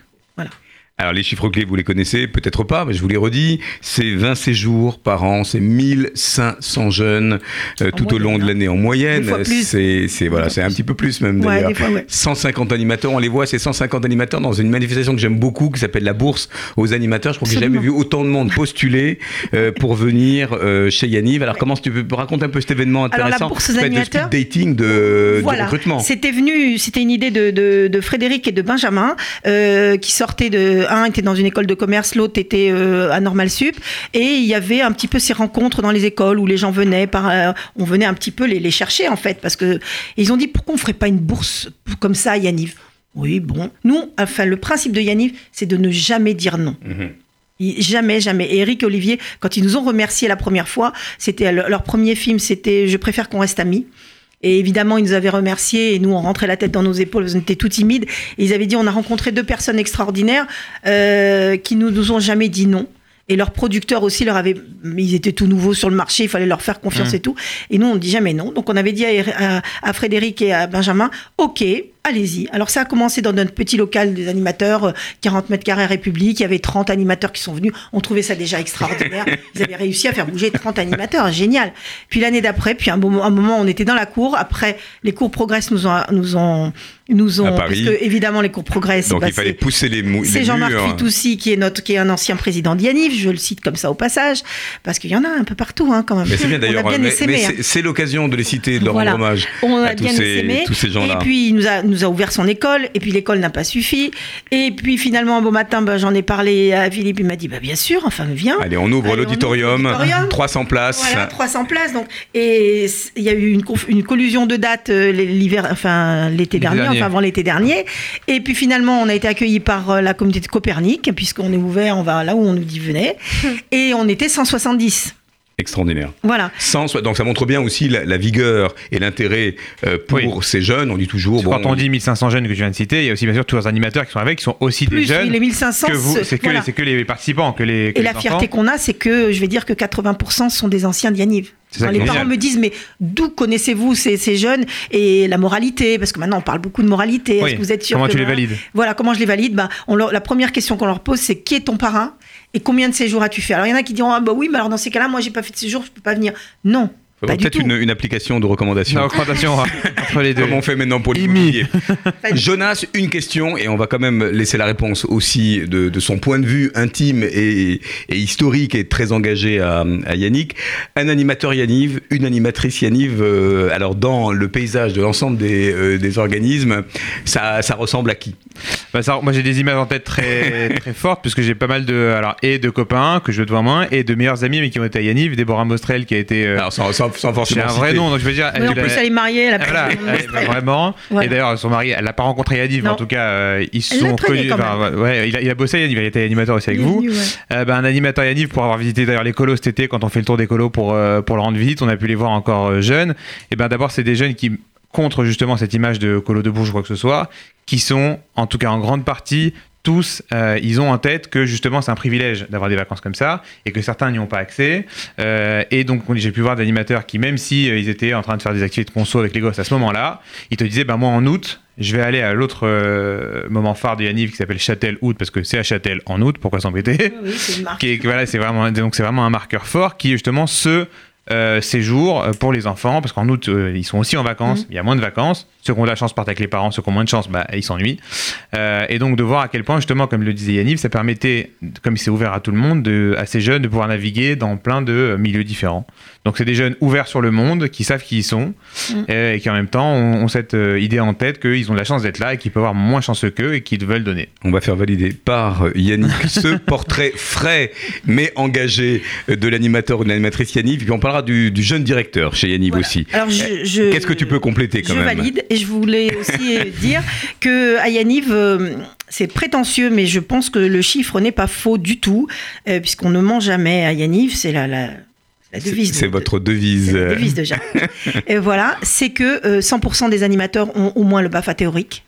Speaker 5: Alors les chiffres clés, vous les connaissez peut-être pas, mais je vous les redis. C'est 20 séjours par an, c'est 1500 jeunes euh, tout au long de
Speaker 6: hein.
Speaker 5: l'année en moyenne. C'est c'est voilà, c'est un petit peu plus même
Speaker 6: Ouais,
Speaker 5: d'ailleurs.
Speaker 6: des fois, ouais.
Speaker 5: 150 animateurs, on les voit, c'est 150 animateurs dans une manifestation que j'aime beaucoup qui s'appelle la bourse aux animateurs. Je crois que j'ai jamais vu autant de monde postuler euh, pour venir euh, chez Yanniv. Alors comment tu peux raconter un peu cet événement
Speaker 6: Alors, la
Speaker 5: intéressant?
Speaker 6: Bourse aux
Speaker 5: de speed dating de, recrutement.
Speaker 6: C'était venu, c'était une idée de, de- de Frédéric et de Benjamin qui sortaient de. Un était dans une école de commerce, l'autre était euh, à Normal Sup, et il y avait un petit peu ces rencontres dans les écoles où les gens venaient, par, euh, on venait un petit peu les, les chercher en fait, parce que ils ont dit pourquoi on ferait pas une bourse comme ça à Yaniv? Oui, bon, nous, enfin le principe de Yaniv, c'est de ne jamais dire non.
Speaker 5: Mhm.
Speaker 6: Jamais, jamais. Et Eric et Olivier, quand ils nous ont remerciés la première fois, c'était leur premier film, c'était Je préfère qu'on reste amis. Et évidemment, ils nous avaient remerciés et nous, on rentrait la tête dans nos épaules, on était tout timides. Et ils avaient dit, on a rencontré deux personnes extraordinaires euh, qui nous, nous ont jamais dit non. Et leurs producteurs aussi leur avaient, ils étaient tout nouveaux sur le marché, il fallait leur faire confiance
Speaker 4: Mmh.
Speaker 6: et tout. Et nous, on ne dit jamais non. Donc, on avait dit à, à- à Frédéric et à Benjamin, OK, allez-y. Alors, ça a commencé dans notre petit local des animateurs, euh, 40 mètres carrés République. Il y avait 30 animateurs qui sont venus. On trouvait ça déjà extraordinaire. Ils avaient réussi à faire bouger 30 animateurs. Génial. Puis l'année d'après, puis un moment, un moment, on était dans la cour. Après, les cours Progress nous ont, nous ont, nous ont,
Speaker 5: À Paris.
Speaker 6: parce que, évidemment, les cours Progress,
Speaker 5: Donc
Speaker 6: bah,
Speaker 5: il fallait
Speaker 6: c'est-
Speaker 5: pousser les, mou-
Speaker 6: c'est
Speaker 5: les
Speaker 6: Jean-Marc
Speaker 5: murs.
Speaker 6: Fitoussi qui est notre, qui est un ancien président d'Yanif, je le cite comme ça au passage, parce qu'il y en a un peu partout hein, quand même.
Speaker 5: Mais c'est bien d'ailleurs,
Speaker 6: On a bien
Speaker 5: mais,
Speaker 6: essaimé,
Speaker 5: mais
Speaker 6: hein.
Speaker 5: c'est- c'est l'occasion de les citer, de leur
Speaker 6: Voilà.
Speaker 5: rendre hommage
Speaker 6: On a
Speaker 5: à tous
Speaker 6: bien
Speaker 5: ces, tous ces gens-là.
Speaker 6: Et puis il nous a, nous a ouvert son école, et puis l'école n'a pas suffi. Et puis finalement, un beau matin, ben, j'en ai parlé à Philippe, il m'a dit bah, bien sûr, enfin viens.
Speaker 5: Allez, on ouvre l'auditorium,
Speaker 6: ouvre l'auditorium.
Speaker 5: 300 places.
Speaker 6: Voilà, 300 places. Donc, et il y a eu une, collusion de dates euh, l'hiver, enfin l'été dernier. enfin avant l'été dernier. Et puis finalement, on a été accueillis par euh, la communauté de Copernic, puisqu'on est ouvert, on va là où on nous dit venez. et on était 170.
Speaker 5: Extraordinaire.
Speaker 6: Voilà.
Speaker 5: 100, donc ça montre bien aussi la, la vigueur et l'intérêt euh, pour
Speaker 4: Oui.
Speaker 5: ces jeunes. On dit toujours.
Speaker 4: Quand on dit 1500 jeunes que tu viens de citer, il y a aussi bien sûr tous les animateurs qui sont avec, qui sont aussi
Speaker 6: Plus
Speaker 4: des jeunes.
Speaker 6: oui, les 1500.
Speaker 4: que vous, c'est que,
Speaker 6: voilà.
Speaker 4: les- c'est que les participants, que les. que
Speaker 6: Et
Speaker 4: les
Speaker 6: la
Speaker 4: enfants.
Speaker 6: fierté qu'on a, c'est que je vais dire que 80% sont des anciens d'Yaniv.
Speaker 4: C'est ça
Speaker 6: Quand
Speaker 4: qui
Speaker 6: les parents
Speaker 4: génial.
Speaker 6: me disent, mais d'où connaissez-vous ces, ces jeunes et la moralité? Parce que maintenant, on parle beaucoup de moralité. Est-ce que vous êtes sûr
Speaker 4: Comment
Speaker 6: que
Speaker 4: tu les valides?
Speaker 6: Voilà, comment je les valide? Ben, on leur- La première question qu'on leur pose, c'est qui est ton parrain? Et combien de séjours as-tu fait? Alors, il y en a qui diront, ah bah oui, mais alors dans ces cas-là, moi, j'ai pas fait de séjour, je peux pas venir. Non, pas du
Speaker 5: Peut-être
Speaker 6: tout.
Speaker 5: une, une application de recommandation.
Speaker 4: La recommandation entre les deux.
Speaker 5: Comme on fait maintenant pour l'immobilier. Jonas, une question, et on va quand même laisser la réponse aussi de, de son point de vue intime et, et historique et très engagé à, à Yannick. Un animateur Yanniv, une animatrice Yanniv, euh, alors dans le paysage de l'ensemble des, euh, des organismes, ça, ça ressemble à qui?
Speaker 4: Bah, ça, moi j'ai des images en tête très, très fortes puisque j'ai pas mal de alors et de copains que je dois moins et de meilleurs amis mais qui ont été à Yaniv, Déborah Mostrel qui a été euh,
Speaker 5: Alors sans,
Speaker 4: c'est un vrai
Speaker 5: citer.
Speaker 4: nom donc je veux dire
Speaker 6: Oui, en
Speaker 4: elle-
Speaker 6: plus, elle est mariée, elle a
Speaker 4: voilà,
Speaker 6: pas
Speaker 4: elle- bah, vraiment.
Speaker 6: Voilà.
Speaker 4: Et d'ailleurs, son mari, elle l'a pas rencontré Yaniv, mais en tout cas, euh, ils se sont connus. ouais, il a, il a bossé Yaniv, il était animateur aussi avec
Speaker 6: Il
Speaker 4: vous.
Speaker 6: venu, ouais.
Speaker 4: Euh, bah, un animateur Yaniv pour avoir visité d'ailleurs les colos cet été, quand on fait le tour des colos pour, euh, pour leur rendre visite, on a pu les voir encore euh, jeunes. Et ben d'abord, c'est des jeunes qui contre justement cette image de colo de bourge ou quoi que ce soit, qui sont en tout cas en grande partie tous, euh, ils ont en tête que justement c'est un privilège d'avoir des vacances comme ça et que certains n'y ont pas accès. Euh, et donc on- j'ai pu voir d'animateurs qui, même si euh, ils étaient en train de faire des activités de conso avec les gosses à ce moment-là, ils te disaient bah moi en août je vais aller à l'autre moment phare de Yaniv qui s'appelle Châtel août parce que c'est à Châtel en août pourquoi s'embêter?
Speaker 6: Oui, oui, c'est
Speaker 4: voilà, c'est vraiment, donc c'est vraiment un marqueur fort qui justement ce euh, séjour euh, pour les enfants, parce qu'en août, euh, ils sont aussi en vacances, il y a moins de vacances. Ceux qui ont de la chance partent avec les parents, ceux qui ont moins de chance, bah, ils s'ennuient. Euh, et donc de voir à quel point, justement, comme le disait Yanniv, ça permettait, comme il s'est ouvert à tout le monde, de, à ces jeunes, de pouvoir naviguer dans plein de milieux différents. Donc c'est des jeunes ouverts sur le monde, qui savent qui ils sont,
Speaker 6: Mm.
Speaker 4: et qui en même temps ont, ont cette euh, idée en tête qu'ils ont de la chance d'être là et qu'ils peuvent avoir moins chanceux qu'eux et qu'ils veulent donner.
Speaker 5: On va faire valider par euh, Yannick ce portrait frais mais engagé euh, de l'animateur ou de l'animatrice Yannick. Puis on parlera du, du jeune directeur chez Yannick
Speaker 6: Voilà.
Speaker 5: aussi.
Speaker 6: Alors, je- je-
Speaker 5: Qu'est-ce que tu peux compléter quand
Speaker 6: je
Speaker 5: même
Speaker 6: valide et je voulais aussi dire que à Yaniv, euh, c'est prétentieux, mais je pense que le chiffre n'est pas faux du tout, euh, puisqu'on ne ment jamais à Yaniv, c'est la, la, la
Speaker 5: C'est
Speaker 6: devise.
Speaker 5: c'est
Speaker 6: de-
Speaker 5: votre devise.
Speaker 6: la
Speaker 5: euh,
Speaker 6: devise de Jacques. et voilà, c'est que euh, 100% des animateurs ont au moins le BAFA théorique.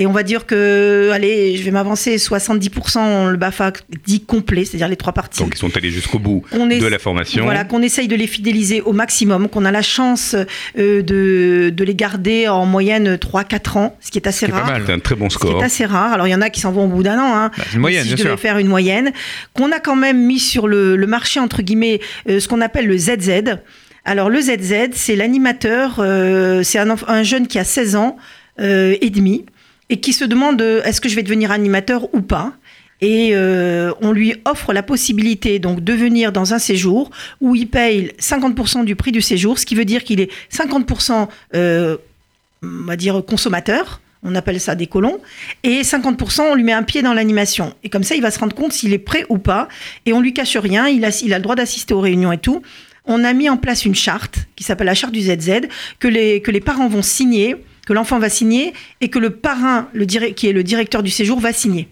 Speaker 6: Et on va dire que, allez, je vais m'avancer, 70% ont le BAFA dit complet, c'est-à-dire les trois parties.
Speaker 5: Donc ils sont allés jusqu'au bout
Speaker 6: est-
Speaker 5: de la formation.
Speaker 6: Voilà, qu'on essaye de les fidéliser au maximum, qu'on a la chance euh, de, de les garder en moyenne 3-4 ans, ce qui est assez
Speaker 4: C'est pas
Speaker 6: rare.
Speaker 4: mal.
Speaker 5: C'est un très bon
Speaker 6: Ce qui
Speaker 5: score.
Speaker 6: est assez rare. Alors, il y en a qui s'en vont au bout d'un an. Hein.
Speaker 4: Bah, c'est une moyenne,
Speaker 6: si je
Speaker 4: bien
Speaker 6: devais
Speaker 4: sûr.
Speaker 6: faire une moyenne, qu'on a quand même mis sur le, le marché, entre guillemets, euh, ce qu'on appelle le ZZ. Alors, le ZZ, c'est l'animateur, euh, c'est un, jeune qui a 16 ans euh, et demi et qui se demande euh, est-ce que je vais devenir animateur ou pas et euh, on lui offre la possibilité donc de venir dans un séjour où il paye 50% du prix du séjour, ce qui veut dire qu'il est 50% euh, on va dire consommateur, on appelle ça des colons, et 50% on lui met un pied dans l'animation. Et comme ça, il va se rendre compte s'il est prêt ou pas, et on lui cache rien, il a, il a le droit d'assister aux réunions et tout. On a mis en place une charte qui s'appelle la charte du ZZ, que les, que les parents vont signer, que l'enfant va signer, et que le parrain, qui est le directeur du séjour, va signer.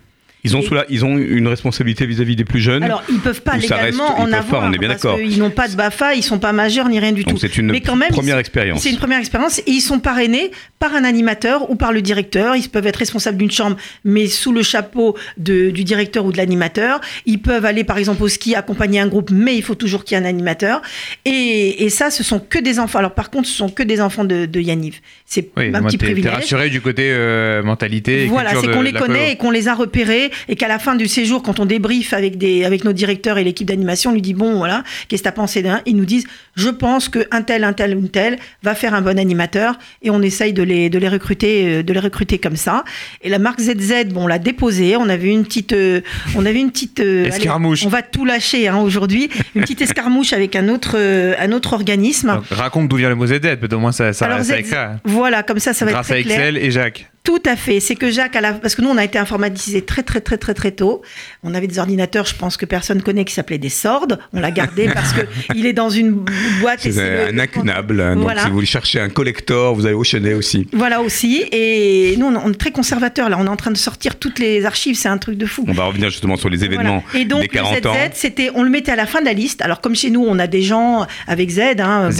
Speaker 5: Ils ont, sous la- ils ont une responsabilité vis-à-vis des plus jeunes.
Speaker 6: Alors, ils peuvent pas
Speaker 5: reste-
Speaker 6: légalement
Speaker 5: ils
Speaker 6: en avoir,
Speaker 5: pas, on est bien
Speaker 6: parce
Speaker 5: d'accord.
Speaker 6: qu'ils n'ont pas de BAFA, ils sont pas majeurs ni rien du
Speaker 5: Donc
Speaker 6: tout.
Speaker 5: c'est une
Speaker 6: Mais quand même,
Speaker 5: première
Speaker 6: ils-
Speaker 5: expérience.
Speaker 6: C'est une première expérience et ils sont parrainés par un animateur ou par le directeur. Ils peuvent être responsables d'une chambre, mais sous le chapeau de- du directeur ou de l'animateur. Ils peuvent aller, par exemple, au ski, accompagner un groupe, mais il faut toujours qu'il y ait un animateur. Et, et ça, ce sont que des enfants. Alors, par contre, ce sont que des enfants de, de Yaniv. C'est
Speaker 4: Oui,
Speaker 6: un
Speaker 4: moi,
Speaker 6: petit privilège.
Speaker 4: rassuré du côté euh, mentalité. et
Speaker 6: Voilà, c'est qu'on les connaît et qu'on les a repérés et qu'à la fin du séjour, quand on débriefe avec, des, avec nos directeurs et l'équipe d'animation, on lui dit bon, voilà, qu'est-ce que t'as pensé d'un? Ils nous disent je pense que un tel, un tel, une telle va faire un bon animateur et on essaye de les, de les recruter, euh, de les recruter comme ça. Et la marque ZZ, bon, on l'a déposée, on avait une petite, euh, on avait une petite euh, allez,
Speaker 4: Escarmouche.
Speaker 6: on va tout lâcher hein, aujourd'hui, une petite escarmouche avec un autre, un autre organisme.
Speaker 4: Donc, raconte d'où vient le mot ZZ, peut-être au moins ça, ça,
Speaker 6: Alors,
Speaker 4: ça
Speaker 6: ZZ, voilà, comme ça, ça va
Speaker 4: Grâce
Speaker 6: être
Speaker 4: à
Speaker 6: très clair.
Speaker 4: Excel et Jacques.
Speaker 6: Tout à fait. C'est que Jacques, à la... parce que nous, on a été informatisé très, très, très, très, très tôt. On avait des ordinateurs, je pense que personne connaît, qui s'appelaient des sordes. On l'a gardé parce que il est dans une boîte.
Speaker 5: C'est
Speaker 6: le-
Speaker 5: un incunable. hein. Donc si vous voulez chercher un collector, vous allez au Chenet aussi.
Speaker 6: Voilà aussi. Et nous, on est très conservateurs. Là, on est en train de sortir toutes les archives. C'est un truc de fou.
Speaker 5: On va revenir justement sur les événements
Speaker 6: Voilà. Et donc,
Speaker 5: des 40
Speaker 6: le
Speaker 5: ans.
Speaker 6: C'était, on le mettait à la fin de la liste. Alors, comme chez nous, on a des gens avec Z, hein.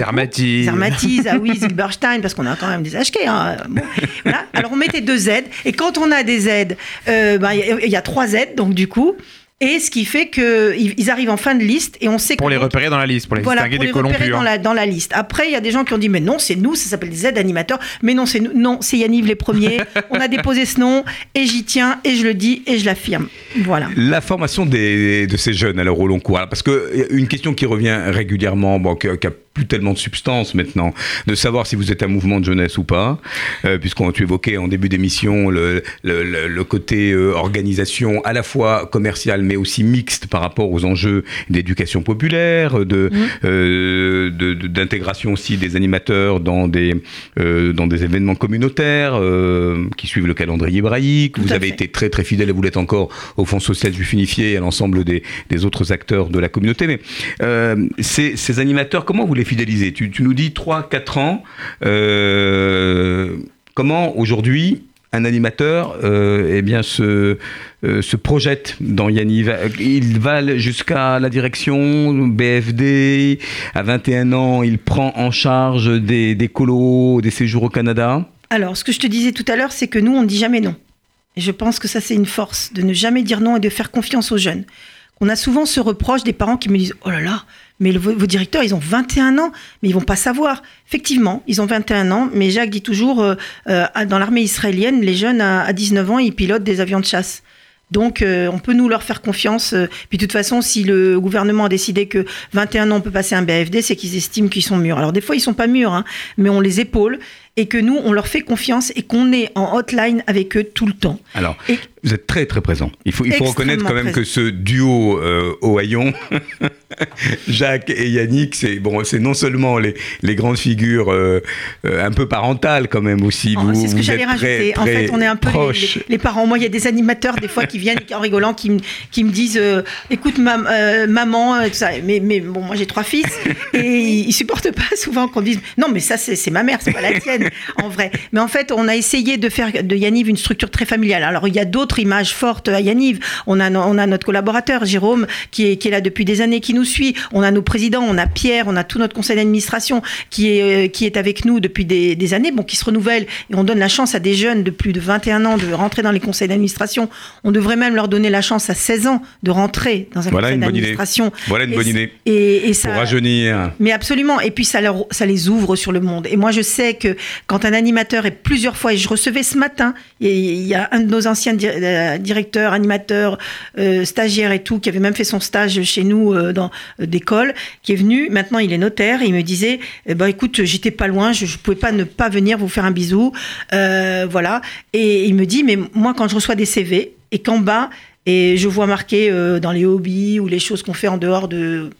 Speaker 4: Zermatis,
Speaker 6: ah oui, Zilberstein, parce qu'on a quand même des HK. Hein. Bon, voilà. Alors, on mettait deux Z. Et quand on a des Z, euh, ben, il y a- trois Z, donc du coup. Et ce qui fait qu'ils ils arrivent en fin de liste et on sait
Speaker 4: Pour
Speaker 6: que
Speaker 4: les repérer dans la liste, pour les
Speaker 6: voilà,
Speaker 4: distinguer
Speaker 6: pour
Speaker 4: des
Speaker 6: les
Speaker 4: colons
Speaker 6: repérer
Speaker 4: purs.
Speaker 6: dans la, dans la liste. Après, il y a des gens qui ont dit, mais non, c'est nous, ça s'appelle des Z-animateurs. Mais non, c'est nous. Non, c'est Yanniv les premiers. On a déposé ce nom et j'y tiens et je le dis et je l'affirme. Voilà.
Speaker 5: La formation des, de ces jeunes alors au long cours, parce que y a une question qui revient régulièrement, bon, qui a plus tellement de substance maintenant, de savoir si vous êtes un mouvement de jeunesse ou pas, euh, puisqu'on tu évoquais en début d'émission le, le, le- le côté euh, organisation à la fois commerciale mais aussi mixte par rapport aux enjeux d'éducation populaire, de euh, de- de- d'intégration aussi des animateurs dans des euh, dans des événements communautaires euh, qui suivent le calendrier hébraïque.
Speaker 6: Tout
Speaker 5: vous avez
Speaker 6: fait.
Speaker 5: été très très fidèle et vous l'êtes encore au Fonds social juif unifié et à l'ensemble des, des autres acteurs de la communauté. Mais euh, ces, ces animateurs, comment vous les fidélisez tu, nous dis 3-4 ans. euh, comment aujourd'hui un animateur euh, eh bien, se, euh, se projette dans Yaniv Il va jusqu'à la direction BFD. À 21 ans, il prend en charge des, des colos, des séjours au Canada?
Speaker 6: Alors, ce que je te disais tout à l'heure, c'est que nous, on ne dit jamais non. Et je pense que ça, c'est une force, de ne jamais dire non et de faire confiance aux jeunes. On a souvent ce reproche des parents qui me disent Oh là là, mais vos, directeurs, ils ont 21 ans, mais ils vont pas savoir. Effectivement, ils ont 21 ans, mais Jacques dit toujours euh, euh, dans l'armée israélienne, les jeunes à, à 19 ans, ils pilotent des avions de chasse. Donc, euh, on peut nous leur faire confiance. euh, Puis, de toute façon, si le gouvernement a décidé que 21 ans, on peut passer un BFD, c'est qu'ils estiment qu'ils sont mûrs. Alors, des fois, ils sont pas mûrs, hein, mais on les épaule. Et que nous, on leur fait confiance et qu'on est en hotline avec eux tout le temps.
Speaker 5: Alors,
Speaker 6: Et-
Speaker 5: vous êtes très très présent. Il faut, il faut reconnaître quand même
Speaker 6: présent.
Speaker 5: que ce duo euh, au haillon, Jacques et Yannick, c'est bon, c'est non seulement les, les grandes figures euh, euh, un peu parentales quand même aussi.
Speaker 6: Oh, c'est ce que j'allais rajouter.
Speaker 5: très,
Speaker 6: en fait, on est un peu les,
Speaker 5: proches.
Speaker 6: les- les parents. Moi, il y a des animateurs des fois qui viennent en rigolant, qui, me- qui me disent euh, "Écoute, mam- maman, tout ça." Mais, mais bon, moi j'ai trois fils et ils, ils supportent pas souvent qu'on dise "Non, mais ça c'est c'est ma mère, c'est pas la tienne." en vrai. Mais en fait, on a essayé de faire de Yaniv une structure très familiale. Alors il y a d'autres images fortes à Yaniv. On a on a notre collaborateur Jérôme qui est qui est là depuis des années, qui nous suit. On a nos présidents, on a Pierre, on a tout notre conseil d'administration qui est euh, qui est avec nous depuis des, des années, bon qui se renouvelle et on donne la chance à des jeunes de plus de 21 ans de rentrer dans les conseils d'administration. On devrait même leur donner la chance à 16 ans de rentrer dans un
Speaker 5: Voilà
Speaker 6: conseil d'administration.
Speaker 5: Voilà une
Speaker 6: Et
Speaker 5: bonne idée.
Speaker 6: Et, et ça,
Speaker 5: Pour rajeunir.
Speaker 6: mais absolument. Et puis ça, leur, ça les ouvre sur le monde. Et moi, je sais que quand un animateur est plusieurs fois, et je recevais ce matin, il y a un de nos anciens euh, directeurs, animateurs, euh, stagiaires et tout, qui avait même fait son stage chez nous euh, dans euh, d'école, qui est venu. Maintenant, il est notaire. Il me disait, eh ben, écoute, j'étais pas loin, je, je pouvais pas ne pas venir vous faire un bisou, voilà. Et il me dit, mais moi, quand je reçois des CV et qu'en bas et je vois marqué dans les hobbies ou les choses qu'on fait en dehors de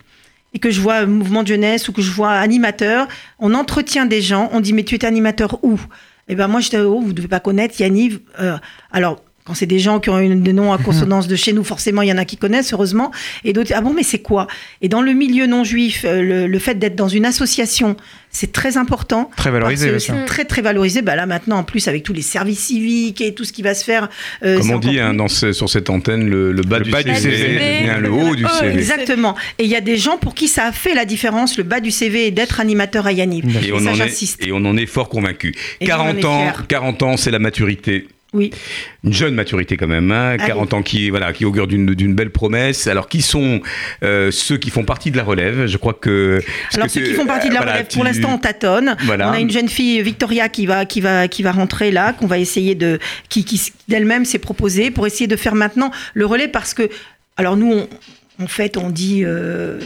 Speaker 6: et que je vois mouvement de jeunesse ou que je vois animateur, on entretient des gens, on dit mais tu es animateur où? Et ben moi j'étais oh vous devez pas connaître Yanniv. Euh, alors quand c'est des gens qui ont une, des noms à consonance de chez nous, forcément il y en a qui connaissent heureusement, et d'autres ah bon mais c'est quoi? Et dans le milieu non juif, euh, le, le fait d'être dans une association, c'est très important.
Speaker 4: Très valorisé,
Speaker 6: parce que
Speaker 4: bien
Speaker 6: C'est très très valorisé. Bah là maintenant en plus avec tous les services civiques et tout ce qui va se faire. euh,
Speaker 5: Comme
Speaker 6: c'est
Speaker 5: on dit hein, dans ce- sur cette antenne, le, le bas,
Speaker 4: Le
Speaker 5: du,
Speaker 4: bas du
Speaker 5: CV, le haut du
Speaker 8: Oh,
Speaker 5: CV.
Speaker 6: Exactement. Et il y a des gens pour qui ça a fait la différence, le bas du CV, et d'être animateur à Yanniv.
Speaker 5: Et on,
Speaker 6: ça,
Speaker 5: en est, et on en est fort convaincu.
Speaker 6: Et
Speaker 5: 40
Speaker 6: on en est
Speaker 5: ans,
Speaker 6: fiers.
Speaker 5: 40 ans, c'est la maturité.
Speaker 6: Oui.
Speaker 5: Une jeune maturité quand même, hein, 40 ans qui, voilà, qui augure d'une belle promesse. Alors, qui sont euh, ceux qui font partie de la relève? Je crois que...
Speaker 6: Alors ceux qui font partie de la
Speaker 5: euh, voilà,
Speaker 6: relève, pour
Speaker 5: tu-
Speaker 6: l'instant, on tâtonne.
Speaker 5: Voilà.
Speaker 6: On a une jeune fille, Victoria, qui va, qui va, qui va rentrer là, qu'on va essayer de, qui, qui d'elle-même s'est proposée pour essayer de faire maintenant le relais parce que, alors nous, on, en fait, on dit, euh,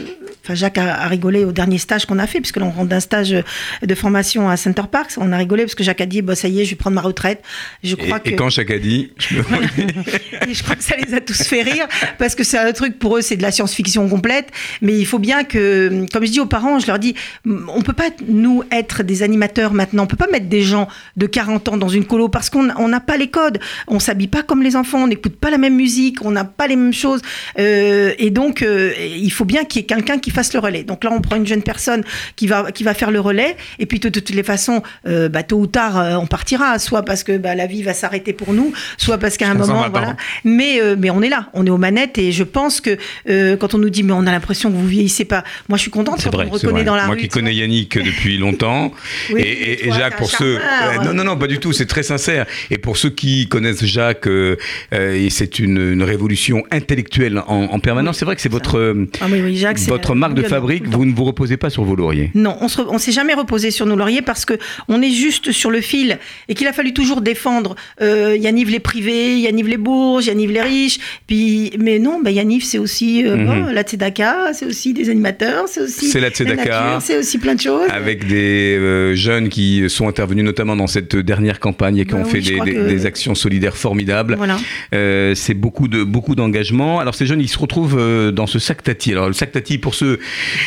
Speaker 6: enfin Jacques a, a rigolé au dernier stage qu'on a fait, puisque là on rentre d'un stage de formation à Center Parks. On a rigolé parce que Jacques a dit, bah ça y est, je vais prendre ma retraite. Je crois
Speaker 5: et
Speaker 6: que
Speaker 5: quand chacun dit, je me-
Speaker 6: et je crois que ça les a tous fait rire parce que c'est un truc pour eux, c'est de la science-fiction complète. Mais il faut bien que, comme je dis aux parents, je leur dis, on peut pas nous être des animateurs maintenant. On peut pas mettre des gens de 40 ans dans une colo parce qu'on on n'a pas les codes. On s'habille pas comme les enfants, on n'écoute pas la même musique, on n'a pas les mêmes choses. Euh, et donc, euh, il faut bien qu'il y ait quelqu'un qui fasse le relais. Donc là, on prend une jeune personne qui va qui va faire le relais. Et puis de, toutes les façons, euh, bah, tôt ou tard, euh, on partira. Soit parce que bah, la vie va s'arrêter pour nous, soit parce qu'à un moment, voilà. Mais, mais on est là, on est aux manettes et je pense que quand on nous dit mais on a l'impression que vous vieillissez pas, moi je suis contente quand
Speaker 5: vrai,
Speaker 6: on reconnaît
Speaker 5: vrai.
Speaker 6: dans la
Speaker 5: Moi
Speaker 6: rue.
Speaker 5: qui connais Yannick depuis longtemps
Speaker 6: Oui,
Speaker 5: et, et- et
Speaker 6: toi,
Speaker 5: Jacques pour ceux non non non pas du tout c'est très sincère et pour ceux qui connaissent Jacques c'est une, une révolution intellectuelle en, en permanence c'est vrai que c'est votre euh,
Speaker 6: Ah oui, oui, Jacques, c'est
Speaker 5: votre marque de fabrique vous ne vous reposez pas sur vos lauriers
Speaker 6: Non, on on s'est jamais reposé sur nos lauriers parce que on est juste sur le fil et qu'il a fallu toujours défendre euh, Yaniv les privés, Yaniv les bourges, Yaniv les riches. Puis, mais non, bah Yaniv c'est aussi euh,
Speaker 5: Mhm.
Speaker 6: bon, la Tzedaka, c'est aussi des animateurs, c'est aussi
Speaker 5: C'est la Tzedaka.
Speaker 6: c'est aussi plein de choses.
Speaker 5: avec des euh, jeunes qui sont intervenus notamment dans cette dernière campagne et qui
Speaker 6: Bah
Speaker 5: ont
Speaker 6: oui,
Speaker 5: fait des, des-
Speaker 6: que-
Speaker 5: des actions solidaires formidables.
Speaker 6: Voilà.
Speaker 5: Euh, c'est beaucoup de beaucoup d'engagement. Alors ces jeunes, ils se retrouvent euh, dans ce sac tati. Alors le sac tati, pour ceux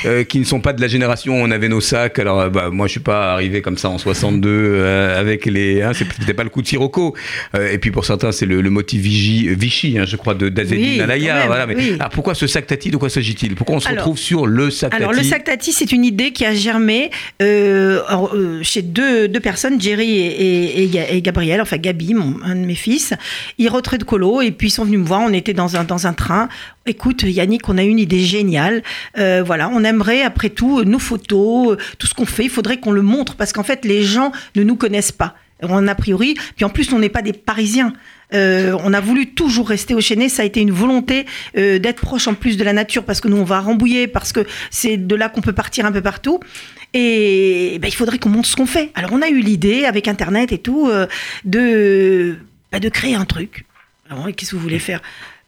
Speaker 5: euh, qui ne sont pas de la génération, on avait nos sacs. Alors euh, bah, moi, je suis pas arrivé comme ça en 62 euh, avec les. Hein, c'était pas le coup de Sirocco. Euh, et puis pour certains, c'est le, le motif Vichy, Vichy hein, je crois, de d'Azedine
Speaker 6: Oui,
Speaker 5: Alaya. Voilà. Mais
Speaker 6: oui.
Speaker 5: alors pourquoi ce sac tati? De quoi s'agit-il? Pourquoi on se
Speaker 6: Alors-
Speaker 5: retrouve sur le sac
Speaker 6: Alors,
Speaker 5: tati?
Speaker 6: le sac Tati, c'est une idée qui a germé alors, chez deux, deux personnes, Jerry et, et- et Ga- et Gabriel, enfin Gabi, mon, un de mes fils. Ils rentraient de colo et puis ils sont venus me voir. On était dans un, dans un train. Écoute, On a une idée géniale. Euh, voilà, on aimerait, après tout, nos photos, euh, tout ce qu'on fait, il faudrait qu'on le montre parce qu'en fait, les gens ne nous connaissent pas. On a priori, puis en plus, on n'est pas des Parisiens. Euh, on a voulu toujours rester au Chénet. Ça a été une volonté euh, d'être proche en plus de la nature parce que nous on va à parce que c'est de là qu'on peut partir un peu partout. Et ben, il faudrait qu'on montre ce qu'on fait. Alors on a eu l'idée avec Internet et tout euh, de bah, de créer un truc. Qu'est-ce que vous voulez faire?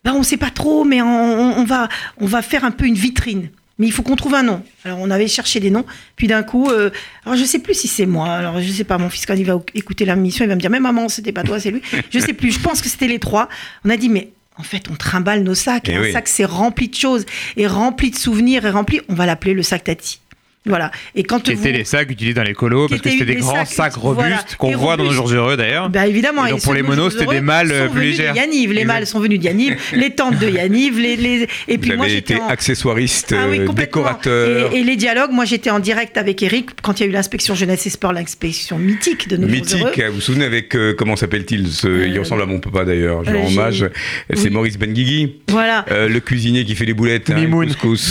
Speaker 6: Bah, on sait pas trop, mais on, va on va faire un peu une vitrine. Mais il faut qu'on trouve un nom. Alors on avait cherché des noms, puis d'un coup, euh, alors je sais plus si c'est moi. Alors je sais pas, mon fils quand il va écouter la mission, il va me dire mais maman, c'était pas toi, c'est lui. Je sais plus. Je pense que c'était les trois. On a dit mais en fait, on trimballe nos sacs.
Speaker 5: Eh
Speaker 6: et un
Speaker 5: oui.
Speaker 6: sac, c'est rempli de choses, et rempli de souvenirs, et rempli. On va l'appeler le sac Tati. Voilà. Et quand
Speaker 4: Qui
Speaker 6: vous...
Speaker 4: étaient les sacs utilisés dans les colos,
Speaker 6: Qui
Speaker 4: parce que c'était des grands
Speaker 6: sacs,
Speaker 4: sacs
Speaker 6: voilà.
Speaker 4: robustes qu'on voit dans nos jours heureux d'ailleurs.
Speaker 6: Bah évidemment.
Speaker 4: Et donc,
Speaker 6: et
Speaker 4: pour les
Speaker 6: de
Speaker 4: monos,
Speaker 6: nos
Speaker 4: c'était des mâles, euh, plus
Speaker 6: de
Speaker 4: légères.
Speaker 6: Yaniv, les mâles sont venus de Yaniv, les tantes de Yaniv, les, les... et puis
Speaker 5: Vous
Speaker 6: moi
Speaker 5: avez
Speaker 6: j'étais en...
Speaker 5: accessoiriste,
Speaker 6: Ah oui,
Speaker 5: euh, décorateur,
Speaker 6: Et, et les dialogues, moi j'étais en direct avec Eric quand il y a eu l'inspection jeunesse et sport, l'inspection mythique de nos jours heureux.
Speaker 5: mythique. Vous vous souvenez avec, euh, comment s'appelle-t-il ce- Il
Speaker 6: Euh,
Speaker 5: ressemble à mon papa d'ailleurs, je rends hommage. C'est. Maurice Benguigui,
Speaker 6: Voilà.
Speaker 5: le cuisinier qui fait les boulettes, hein,
Speaker 4: Mimoun.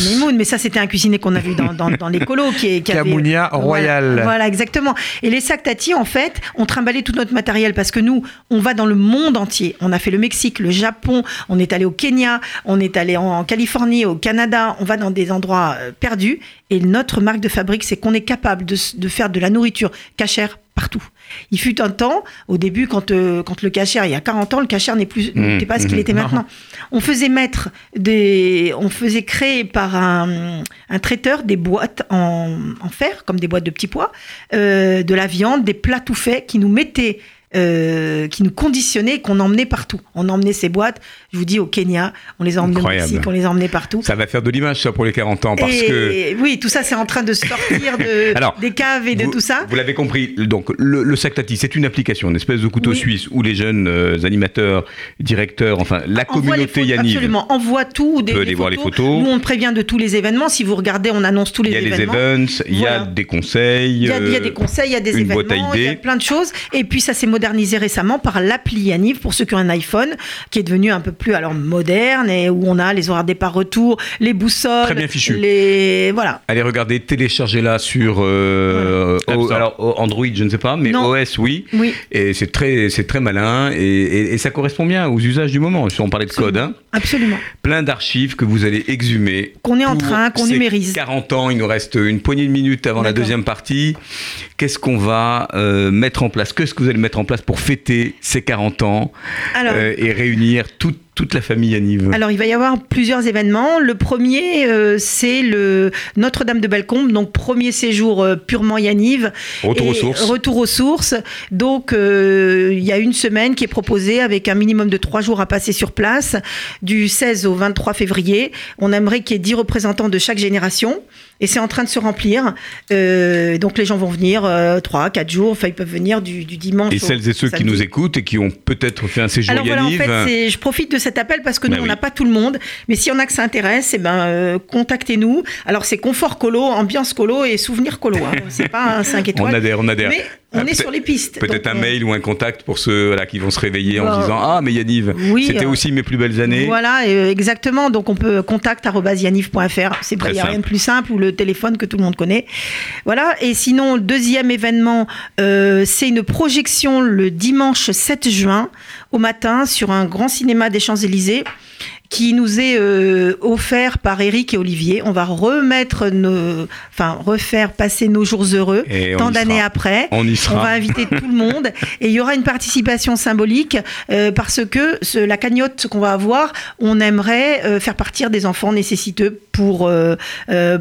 Speaker 6: Mimoun, mais ça c'était un cuisinier qu'on a vu dans les colos qui, est- qui avait-
Speaker 4: Camounia Royal.
Speaker 6: Voilà, voilà, exactement. Et les sacs Tati, en fait, on trimballait tout notre matériel parce que nous, on va dans le monde entier. On a fait le Mexique, le Japon, on est allé au Kenya, on est allé en, en Californie, au Canada, on va dans des endroits euh, perdus. Et notre marque de fabrique, c'est qu'on est capable de faire de la nourriture cachère partout. Il fut un temps, au début, quand, euh, quand le cachère, il y a 40 ans, le cachère n'est plus,
Speaker 5: Mmh,
Speaker 6: n'était pas ce qu'il
Speaker 5: mmh,
Speaker 6: était
Speaker 4: non.
Speaker 6: maintenant. On faisait mettre des, on faisait créer par un, un traiteur des boîtes en, en fer, comme des boîtes de petits pois, euh, de la viande, des plats tout faits qui nous mettaient, euh, qui nous conditionnaient, et qu'on emmenait partout. On emmenait ces boîtes, je vous dis, au Kenya, on les a emmenées au. Mexique, on les a emmenées partout.
Speaker 5: Ça va faire de l'image ça pour les 40 ans parce
Speaker 6: et
Speaker 5: que
Speaker 6: oui, tout ça, c'est en train de sortir de,
Speaker 5: Alors,
Speaker 6: des caves et de tout ça.
Speaker 5: Vous l'avez compris. Donc, le, le sac Tati, c'est une application, une espèce de couteau
Speaker 6: Oui.
Speaker 5: suisse où les jeunes euh, animateurs, directeurs, enfin, la
Speaker 6: les
Speaker 5: communauté
Speaker 6: photos,
Speaker 5: Yaniv
Speaker 6: Absolument, envoie tout. Des,
Speaker 5: peut
Speaker 6: des
Speaker 5: aller voir les photos.
Speaker 6: Nous, on prévient de tous les événements. Si vous regardez, on annonce tous les
Speaker 5: Il y a les
Speaker 6: événements.
Speaker 5: events, il y a des conseils.
Speaker 6: Il y, y a
Speaker 5: euh,
Speaker 6: des conseils, il y a des événements, il y a
Speaker 5: idées.
Speaker 6: plein de choses. Et puis ça s'est modernisé récemment par l'appli Yaniv pour ceux qui ont un iPhone, qui est devenu un peu plus alors moderne et où on a les horaires départ-retour, les boussoles,
Speaker 5: Très bien fichu.
Speaker 6: les voilà.
Speaker 5: Allez regarder, téléchargez-la sur euh, O- alors, Android, je ne sais pas, mais
Speaker 6: Non.
Speaker 5: OS, oui.
Speaker 6: Oui.
Speaker 5: Et c'est très, c'est très malin et, et- et ça correspond bien aux usages du moment. On parlait de code, hein.
Speaker 6: Absolument.
Speaker 5: plein d'archives que vous allez exhumer.
Speaker 6: Qu'on est en train, qu'on numérise.
Speaker 5: 40 ans, il nous reste une poignée de minutes avant la deuxième partie. Qu'est-ce qu'on va euh, mettre en place? Qu'est-ce que vous allez mettre en place? Pour fêter ces 40 ans
Speaker 6: Alors,
Speaker 5: euh, et réunir toute, toute la famille Yaniv
Speaker 6: Alors, il va y avoir plusieurs événements. Le premier, euh, c'est le Notre-Dame de Bellecombe, donc premier séjour euh, purement Yaniv.
Speaker 5: Retour
Speaker 6: Et
Speaker 5: aux sources.
Speaker 6: Retour aux sources. Donc, euh, il y a une semaine qui est proposée avec un minimum de trois jours à passer sur place, du 16 au 23 février. On aimerait qu'il y ait 10 représentants de chaque génération. Et c'est en train de se remplir. Donc, les gens vont venir 3, 4 jours. Enfin, ils peuvent venir du, du dimanche
Speaker 5: Et
Speaker 6: au
Speaker 5: celles et ceux qui nous écoutent et qui ont peut-être fait un séjour
Speaker 6: Alors voilà, en fait, je profite de cet appel parce que nous,
Speaker 5: Ben
Speaker 6: on
Speaker 5: oui.
Speaker 6: n'a pas tout le monde. Mais s'il y en a que ça intéresse, eh ben, euh, contactez-nous. Alors, c'est confort colo, ambiance colo et souvenir colo. Hein. C'est pas un 5
Speaker 5: on
Speaker 6: étoiles.
Speaker 5: adhère, on adhère.
Speaker 6: Mais on
Speaker 5: Ah,
Speaker 6: est
Speaker 5: peut-être-
Speaker 6: sur les pistes.
Speaker 5: Peut-être un
Speaker 6: euh,
Speaker 5: mail ou un contact pour ceux voilà, qui vont se réveiller en disant Ah, mais Yaniv,
Speaker 6: oui,
Speaker 5: c'était
Speaker 6: euh,
Speaker 5: aussi mes plus belles années.
Speaker 6: Voilà, euh, exactement. Donc on peut contact@yanif.fr. C'est y a rien de plus simple ou le téléphone que tout le monde connaît. Voilà. Et sinon, le deuxième événement, euh, c'est une projection le dimanche 7 juin au matin sur un grand cinéma des Champs Élysées qui nous est euh, offert par Eric et Olivier. On va remettre nos, enfin refaire passer nos jours heureux
Speaker 5: Et on
Speaker 6: tant d'années après.
Speaker 5: On y
Speaker 6: On
Speaker 5: sera.
Speaker 6: va inviter tout le monde et il y aura une participation symbolique euh, parce que ce- la cagnotte qu'on va avoir, on aimerait euh, faire partir des enfants nécessiteux pour,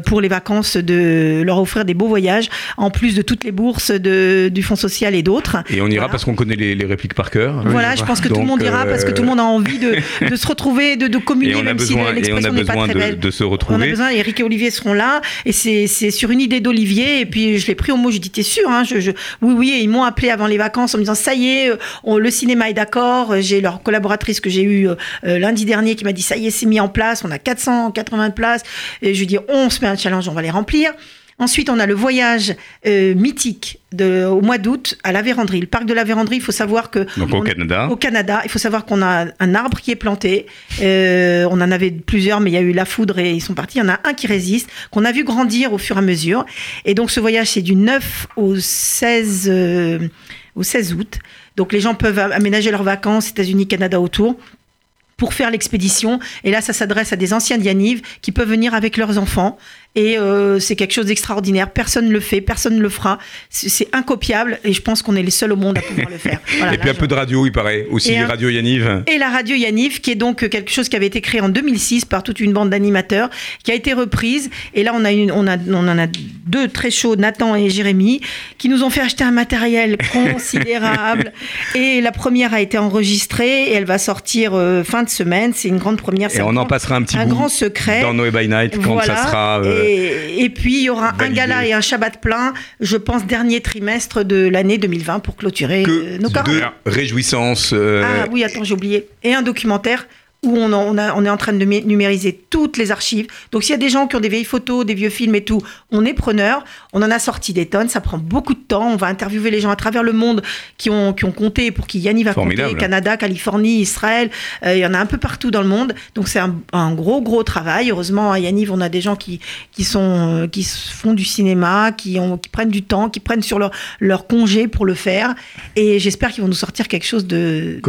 Speaker 6: pour les vacances, de leur offrir des beaux voyages, en plus de toutes les bourses de, du Fonds social et d'autres.
Speaker 5: Et on ira
Speaker 6: Voilà.
Speaker 5: parce qu'on connaît les, les répliques par cœur.
Speaker 6: Voilà, je pense que tout le monde ira parce que tout le monde a envie de, de se retrouver, de, de communier,
Speaker 5: Et on a besoin,
Speaker 6: si
Speaker 5: et on
Speaker 6: l'expression
Speaker 5: a
Speaker 6: n'est pas
Speaker 5: besoin
Speaker 6: très
Speaker 5: de, se
Speaker 6: On a
Speaker 5: retrouver.
Speaker 6: besoin, Eric et Olivier seront là, et c'est sur une idée d'Olivier, et puis je l'ai pris au mot, j'ai dit, t'es sûr hein, je, je- Oui, oui, et ils m'ont appelé avant les vacances en me disant, ça y est, euh, on- le cinéma est d'accord, j'ai leur collaboratrice que j'ai eue euh, euh, lundi dernier qui m'a dit, ça y est, c'est mis en place, on a 480 places, et je lui dis, on se met un challenge, on va les remplir. Ensuite, on a le voyage euh, mythique de, au mois d'août à la Vérandrie. Le parc de la Vérandrie, il faut savoir que...
Speaker 5: Donc au Canada.
Speaker 6: au Canada, il faut savoir qu'on a un arbre qui est planté. Euh, on en avait plusieurs, mais il y a eu la foudre et ils sont partis. Il y en a un qui résiste, qu'on a vu grandir au fur et à mesure. Et donc ce voyage, c'est du 9 au 16, euh, au 16 août. Donc les gens peuvent aménager leurs vacances, États-Unis, Canada autour pour faire l'expédition. Et là, ça s'adresse à des anciens Dianives qui peuvent venir avec leurs enfants Et euh, c'est quelque chose d'extraordinaire. Personne ne le fait, personne ne le fera. C'est incopiable et je pense qu'on est les seuls au monde à pouvoir le faire. Voilà,
Speaker 5: Et puis un peu de radio, il paraît. Aussi,
Speaker 6: Et
Speaker 5: Radio Yaniv.
Speaker 6: et la radio Yaniv, qui est donc quelque chose qui avait été créé en 2006 par toute une bande d'animateurs, qui a été reprise. Et là, on, a une, on, a, on en a deux très chauds, Nathan et Jérémy, qui nous ont fait acheter un matériel considérable. et la première a été enregistrée et elle va sortir euh, fin de semaine. C'est une grande première.
Speaker 5: Et on en passera un petit
Speaker 6: un
Speaker 5: bout
Speaker 6: grand secret.
Speaker 5: dans Noé by Night quand
Speaker 6: Voilà.
Speaker 5: ça sera. euh,
Speaker 6: et, et puis, il y aura un gala et un Shabbat plein, je pense, dernier trimestre de l'année 2020 pour clôturer euh,
Speaker 5: que
Speaker 6: nos 40
Speaker 5: de réjouissance. euh,
Speaker 6: ah oui, attends, j'ai oublié. Et un documentaire où on, en- on, a- on est en train de numé- numériser toutes les archives. Donc s'il y a des gens qui ont des vieilles photos, des vieux films et tout, on est preneur. On en a sorti des tonnes, ça prend beaucoup de temps. On va interviewer les gens à travers le monde qui ont, qui ont compté, pour qui Yanni va
Speaker 5: Formidable.
Speaker 6: compter, Canada, Californie, Israël. Euh, il y en a un peu partout dans le monde. Donc c'est un, un gros, gros travail. Heureusement, à Yanniv, on a des gens qui, qui, sont, euh, qui font du cinéma, qui, ont, qui prennent du temps, qui prennent sur leur, leur congé pour le faire. Et j'espère qu'ils vont nous sortir quelque chose de...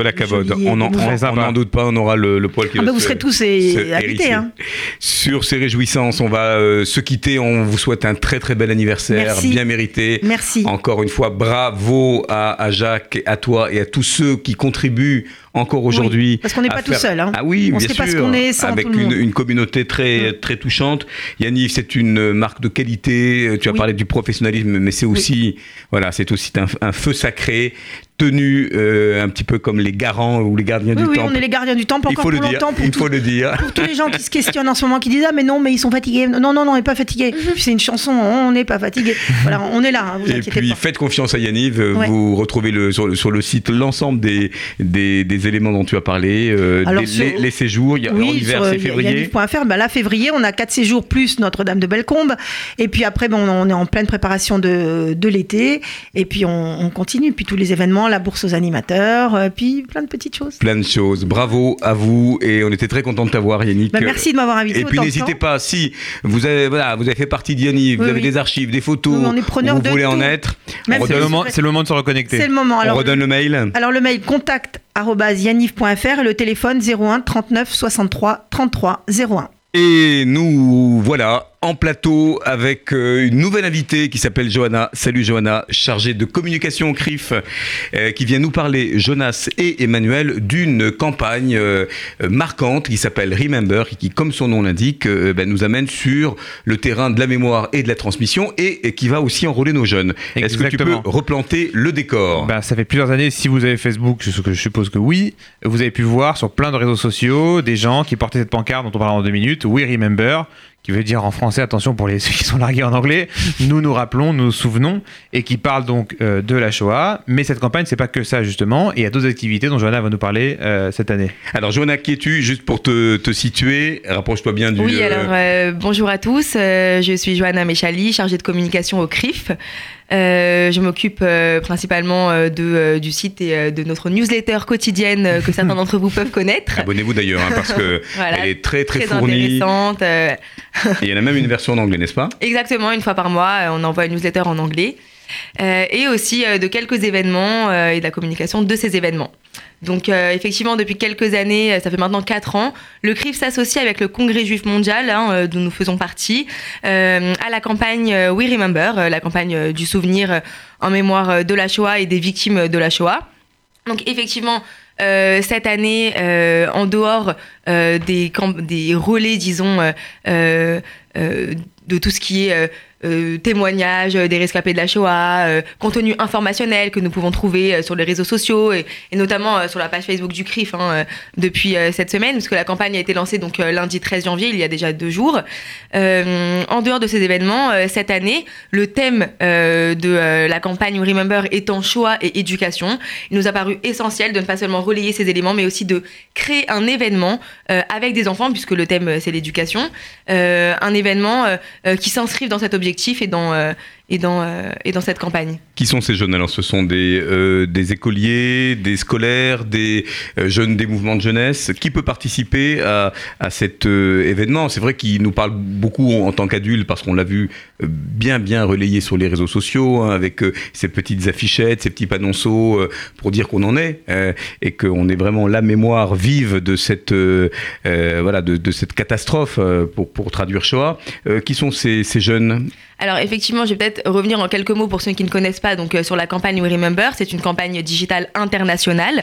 Speaker 6: Et
Speaker 5: On n'en
Speaker 6: d'émouvant.
Speaker 5: on n'en doute pas, on aura le, le poil qui
Speaker 6: Ah
Speaker 5: va
Speaker 6: bah, vous
Speaker 5: se-
Speaker 6: serez tous invités.
Speaker 5: hérisser.
Speaker 6: Hein.
Speaker 5: Sur ces réjouissances, on va euh, se quitter. On vous souhaite un très très bel anniversaire,
Speaker 6: Merci.
Speaker 5: bien mérité.
Speaker 6: Merci.
Speaker 5: Encore une fois, bravo à, à Jacques, à toi et à tous ceux qui contribuent encore aujourd'hui.
Speaker 6: Oui, parce qu'on n'est pas tout seul, hein.
Speaker 5: Ah oui,
Speaker 6: On
Speaker 5: bien
Speaker 6: sait pas ce
Speaker 5: sûr.
Speaker 6: qu'on est sans
Speaker 5: Avec
Speaker 6: tout le
Speaker 5: une,
Speaker 6: monde. Mm.
Speaker 5: une communauté très très touchante. Yannick, c'est une marque de qualité. Tu as
Speaker 6: Oui.
Speaker 5: parlé du professionnalisme, mais c'est aussi voilà, c'est aussi un, un feu sacré tenu euh, un petit peu comme les garants ou les gardiens
Speaker 6: Oui,
Speaker 5: du
Speaker 6: oui,
Speaker 5: temple.
Speaker 6: on est les gardiens du temple
Speaker 5: Il
Speaker 6: encore
Speaker 5: faut le dire. Il
Speaker 6: tout-
Speaker 5: faut le dire.
Speaker 6: pour tous les gens qui se questionnent en ce moment, qui disent Ah, mais non, mais ils sont fatigués. Non, non, non, on n'est pas fatigués. Puis C'est une chanson, on n'est pas fatigués. Voilà, on est là, hein, vous
Speaker 5: Et puis
Speaker 6: pas.
Speaker 5: faites confiance à Yanniv, euh,
Speaker 6: Ouais.
Speaker 5: vous retrouvez le, sur, le, sur le site l'ensemble des, des, des éléments dont tu as parlé, euh,
Speaker 6: Alors,
Speaker 5: des-
Speaker 6: sur-
Speaker 5: les, les séjours, il y a, en
Speaker 6: Oui,
Speaker 5: hiver c'est février.
Speaker 6: yanniv.fr, bah là, février, on a quatre séjours plus Notre-Dame de Bellecombe. Et puis après, bon, on est en pleine préparation de, de l'été. Et puis on, on continue. Puis tous les événements, la bourse aux animateurs, euh, puis plein de petites choses.
Speaker 5: Plein de choses. Bravo à vous et on était très content de t'avoir Yannick.
Speaker 6: Bah, merci de m'avoir invité.
Speaker 5: Et puis n'hésitez pas, si vous avez, voilà, vous avez fait partie d'Yanniv, vous
Speaker 6: Oui,
Speaker 5: avez
Speaker 6: oui.
Speaker 5: des archives, des photos,
Speaker 6: Oui, on est preneur
Speaker 5: vous
Speaker 6: de
Speaker 5: voulez en être, on
Speaker 4: C'est le,
Speaker 5: redonne,
Speaker 4: moment, c'est le moment de se reconnecter.
Speaker 6: C'est le moment.
Speaker 5: on
Speaker 6: Alors,
Speaker 5: redonne le mail.
Speaker 6: Alors le mail contact yanniv.fr et le téléphone 01 39 63 33 01.
Speaker 5: Et nous voilà en plateau avec euh, une nouvelle invitée qui s'appelle Johanna. Salut Johanna, chargée de communication au CRIF, euh, qui vient nous parler, Jonas et Emmanuel, d'une campagne euh, marquante qui s'appelle Remember, et qui, comme son nom l'indique, ben, nous amène sur le terrain de la mémoire et de la transmission, et, qui va aussi enrôler nos jeunes. Est-ce que tu peux replanter le décor?
Speaker 4: Bah, ça fait plusieurs années, si vous avez Facebook, ce que je suppose que oui, vous avez pu voir sur plein de réseaux sociaux des gens qui portaient cette pancarte dont on parlera en deux minutes, We Remember, qui veut dire en français, attention pour les, ceux qui sont largués en anglais, nous nous rappelons, nous nous souvenons, et qui parle donc euh, de la Shoah. Mais cette campagne, c'est pas que ça justement, et il y a d'autres activités dont Johanna va nous parler euh, cette année.
Speaker 5: Alors Johanna, qui es-tu Juste pour te, te situer, rapproche-toi bien du...
Speaker 10: Oui,
Speaker 5: euh,
Speaker 10: alors euh, bonjour à tous. Euh, je suis Johanna Méchali, chargée de communication au CRIF. Euh, je m'occupe euh, principalement euh, de, du site et de notre newsletter quotidienne que certains d'entre vous peuvent connaître.
Speaker 5: Abonnez-vous d'ailleurs, hein, parce que
Speaker 10: Voilà,
Speaker 5: elle est très très,
Speaker 10: Très
Speaker 5: fournie.
Speaker 10: intéressante.
Speaker 5: Et il y en a même une version en anglais, n'est-ce pas?
Speaker 10: Exactement, une fois par mois, on envoie une newsletter en anglais. Euh, et aussi euh, de quelques événements euh, et de la communication de ces événements. Donc effectivement, depuis quelques années, ça fait maintenant 4 ans, le CRIF s'associe avec le Congrès juif mondial, hein, dont nous faisons partie, à la campagne We Remember, la campagne du souvenir en mémoire de la Shoah et des victimes de la Shoah. Donc effectivement, cette année, en dehors des, relais, disons, de tout ce qui est euh, témoignages euh, des rescapés de la Shoah, euh, contenu informationnel que nous pouvons trouver sur les réseaux sociaux et, notamment sur la page Facebook du CRIF hein, depuis cette semaine, puisque la campagne a été lancée donc lundi 13 janvier, il y a déjà deux jours. En dehors de ces événements, cette année, le thème de la campagne Remember étant Shoah et éducation, il nous a paru essentiel de ne pas seulement relayer ces éléments, mais aussi de créer un événement avec des enfants, puisque le thème c'est l'éducation, un événement qui s'inscrive dans cet objectif et dans, euh, et dans, euh, et dans cette campagne.
Speaker 5: Qui sont ces jeunes? Alors, ce sont des, euh, des écoliers, des scolaires, des euh, jeunes des mouvements de jeunesse. Qui peut participer à, à cet événement? C'est vrai qu'il nous parle beaucoup en tant qu'adulte parce qu'on l'a vu bien, bien relayé sur les réseaux sociaux hein, avec ces petites affichettes, ces petits panonceaux pour dire qu'on en est et qu'on est vraiment la mémoire vive de cette, voilà, de, cette catastrophe pour, pour traduire Shoah. Qui sont ces, ces jeunes?
Speaker 10: Alors effectivement, je vais peut-être revenir en quelques mots pour ceux qui ne connaissent pas donc euh, sur la campagne We Remember. C'est une campagne digitale internationale.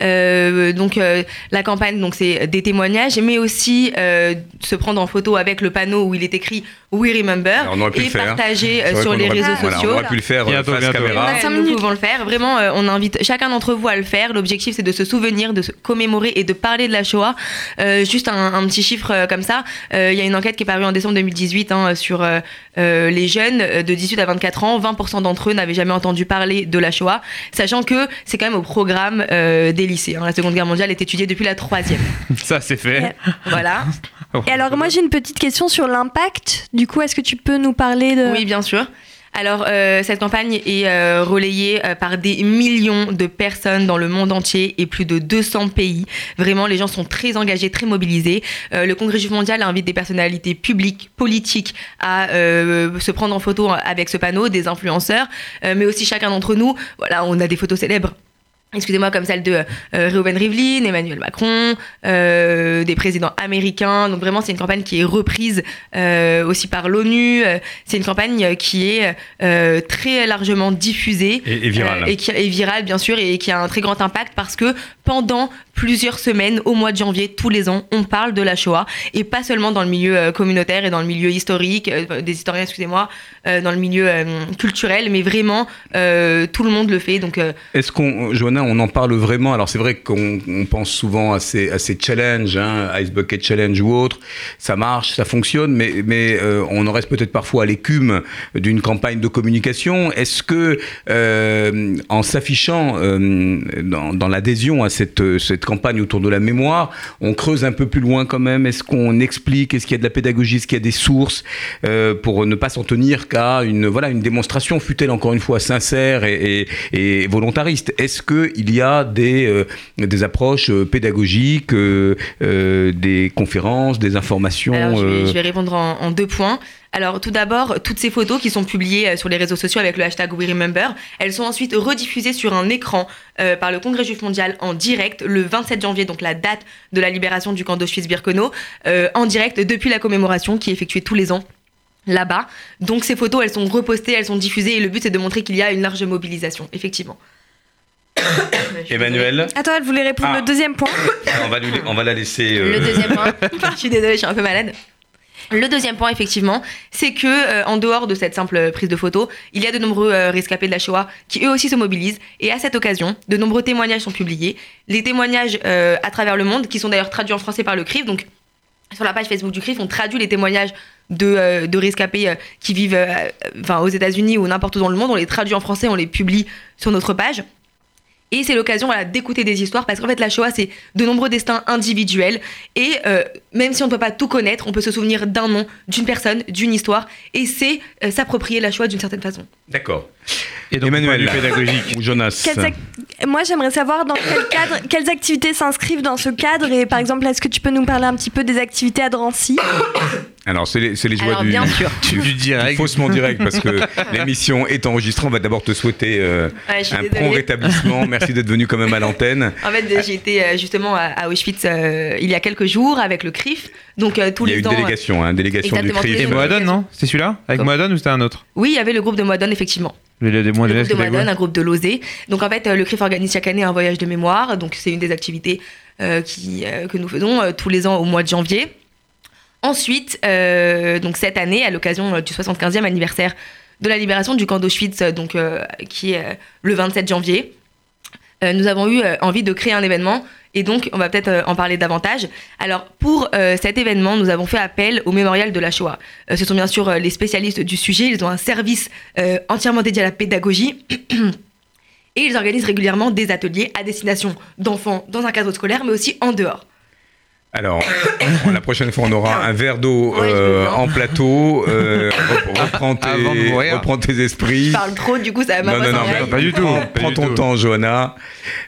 Speaker 10: Euh, donc euh, la campagne, donc c'est des témoignages, mais aussi euh, se prendre en photo avec le panneau où il est écrit We Remember
Speaker 5: on
Speaker 10: et partager euh, sur les réseaux
Speaker 5: voilà,
Speaker 10: sociaux.
Speaker 5: on aurait pu le faire
Speaker 4: Bientôt,
Speaker 5: face
Speaker 4: bientôt.
Speaker 5: caméra.
Speaker 10: Ouais, nous pouvons le faire. Vraiment, euh, on invite chacun d'entre vous à le faire. L'objectif, c'est de se souvenir, de se commémorer et de parler de la Shoah. Euh, juste un, un petit chiffre euh, comme ça. Euh, Il y a une enquête qui est parue en décembre 2018 hein, sur euh, euh, les jeunes de 18 à 24 ans. 20% d'entre eux n'avaient jamais entendu parler de la Shoah, sachant que c'est quand même au programme euh, des lycées. hein. La Seconde Guerre mondiale est étudiée depuis la troisième.
Speaker 4: Ça, c'est fait.
Speaker 10: Voilà.
Speaker 8: Et alors moi j'ai une petite question sur l'impact. Du coup, est-ce que tu peux nous parler de...
Speaker 10: Oui, bien sûr. Alors, euh, cette campagne est euh, relayée euh, par des millions de personnes dans le monde entier et plus de 200 pays. Vraiment, les gens sont très engagés, très mobilisés. Le Congrès juif mondial invite des personnalités publiques, politiques à se prendre en photo avec ce panneau, des influenceurs, mais aussi chacun d'entre nous. Voilà, on a des photos célèbres excusez-moi, comme celle de euh, Reuben Rivlin, Emmanuel Macron, euh, des présidents américains. Donc vraiment, c'est une campagne qui est reprise euh, aussi par l'ONU. Euh, C'est une campagne euh, qui est euh, très largement diffusée.
Speaker 5: Et- et virale.
Speaker 10: Euh, et qui est virale, bien sûr, et qui a un très grand impact parce que pendant plusieurs semaines, au mois de janvier, tous les ans, on parle de la Shoah. Et pas seulement dans le milieu euh, communautaire et dans le milieu historique, euh, des historiens, excusez-moi, euh, dans le milieu euh, culturel, mais vraiment, euh, tout le monde le fait. Donc, euh,
Speaker 5: Est-ce qu'on, Johanna, on en parle vraiment. Alors c'est vrai qu'on on pense souvent à ces, challenges, hein, Ice Bucket Challenge ou autre. Ça marche, ça fonctionne, mais, euh, on en reste peut-être parfois à l'écume d'une campagne de communication. Est-ce que, euh, en s'affichant euh, dans, l'adhésion à cette, campagne autour de la mémoire, on creuse un peu plus loin quand même? Est-ce qu'on explique? Est-ce qu'il y a de la pédagogie? Est-ce qu'il y a des sources pour ne pas s'en tenir qu'à une, voilà, une démonstration, fut-elle encore une fois sincère et, et, volontariste? Est-ce qu'il y a des, euh, des approches euh, pédagogiques, euh, des conférences, des informations
Speaker 10: Alors, je vais, je vais répondre en, en deux points. Alors, tout d'abord, toutes ces photos qui sont publiées sur les réseaux sociaux avec le hashtag WeRemember, elles sont ensuite rediffusées sur un écran euh, par le Congrès juif mondial en direct le 27 janvier, donc la date de la libération du camp d'Auschwitz-Birkenau, euh, en direct depuis la commémoration qui est effectuée tous les ans là-bas. Donc, ces photos, elles sont repostées, elles sont diffusées et le but, c'est de montrer qu'il y a une large mobilisation, effectivement.
Speaker 5: Emmanuel
Speaker 8: Attends, elle voulait répondre
Speaker 5: Ah.
Speaker 8: le deuxième point.
Speaker 5: on va, lui- on va la laisser. euh,
Speaker 10: Le deuxième point, je suis désolée, je suis un peu malade. Le deuxième point, effectivement, c'est que euh, en dehors de cette simple prise de photo, il y a de nombreux euh, rescapés de la Shoah qui eux aussi se mobilisent. Et à cette occasion, de nombreux témoignages sont publiés. Les témoignages euh, à travers le monde, qui sont d'ailleurs traduits en français par le CRIF. Donc, sur la page Facebook du CRIF, on traduit les témoignages de, euh, de rescapés euh, qui vivent euh, enfin, aux États-Unis ou n'importe où dans le monde. On les traduit en français, on les publie sur notre page. Et c'est l'occasion d'écouter des histoires parce qu'en fait la Shoah c'est de nombreux destins individuels et euh, même si on ne peut pas tout connaître, on peut se souvenir d'un nom, d'une personne, d'une histoire et c'est euh, s'approprier la Shoah d'une certaine façon.
Speaker 5: D'accord.
Speaker 4: Et donc,
Speaker 5: Emmanuel,
Speaker 4: pédagogique.
Speaker 5: ou Jonas.
Speaker 8: Moi, j'aimerais savoir dans quel cadre, quelles activités s'inscrivent dans ce cadre. Et par exemple, est-ce que tu peux nous parler un petit peu des activités à Drancy?
Speaker 5: Alors, c'est les, les joies
Speaker 10: Alors,
Speaker 5: du,
Speaker 10: bien sûr.
Speaker 5: du,
Speaker 4: Du direct.
Speaker 5: du faussement direct parce que l'émission est enregistrée. On va d'abord te souhaiter euh,
Speaker 10: Ouais,
Speaker 5: un
Speaker 10: désolée.
Speaker 5: prompt rétablissement. Merci d'être venu quand même à l'antenne.
Speaker 10: En fait, j'ai été euh, justement à, Auschwitz euh, il y a quelques jours avec le CRIF. Donc euh, tous
Speaker 5: Il y a
Speaker 10: les
Speaker 5: une
Speaker 10: ans. euh,
Speaker 5: délégation, hein, délégation du CRIF.
Speaker 4: Et Moadon, non? C'est celui-là? Avec Moadon ou c'était un autre?
Speaker 10: Oui, il y avait le groupe de Moadon, effectivement.
Speaker 4: Le, de
Speaker 10: groupe de Moadon,
Speaker 4: quoi
Speaker 10: un groupe de Lozé. Donc en fait, euh, le CRIF organise chaque année un voyage de mémoire. Donc c'est une des activités euh, qui, euh, que nous faisons euh, tous les ans au mois de janvier. Ensuite, donc cette année, à l'occasion du 75e anniversaire de la libération du camp d'Auschwitz, donc qui est le 27 janvier, nous avons eu euh, envie de créer un événement et donc on va peut-être euh, en parler davantage. Alors pour euh, cet événement, nous avons fait appel au mémorial de la Shoah. Euh, ce sont bien sûr euh, les spécialistes du sujet, ils ont un service euh, entièrement dédié à la pédagogie. Et ils organisent régulièrement des ateliers à destination d'enfants dans un cadre scolaire, mais aussi en dehors.
Speaker 5: Alors, la prochaine fois, on aura un verre d'eau euh, en plateau. Euh, rep- reprends, tes,
Speaker 4: Avant de mourir.
Speaker 5: reprends tes esprits.
Speaker 10: Je parle trop, du coup, ça va
Speaker 5: Non, non, non, mais
Speaker 4: pas du tout.
Speaker 5: Prends,
Speaker 4: Pas
Speaker 5: prends
Speaker 4: du
Speaker 5: ton
Speaker 4: tout.
Speaker 5: temps, Johanna.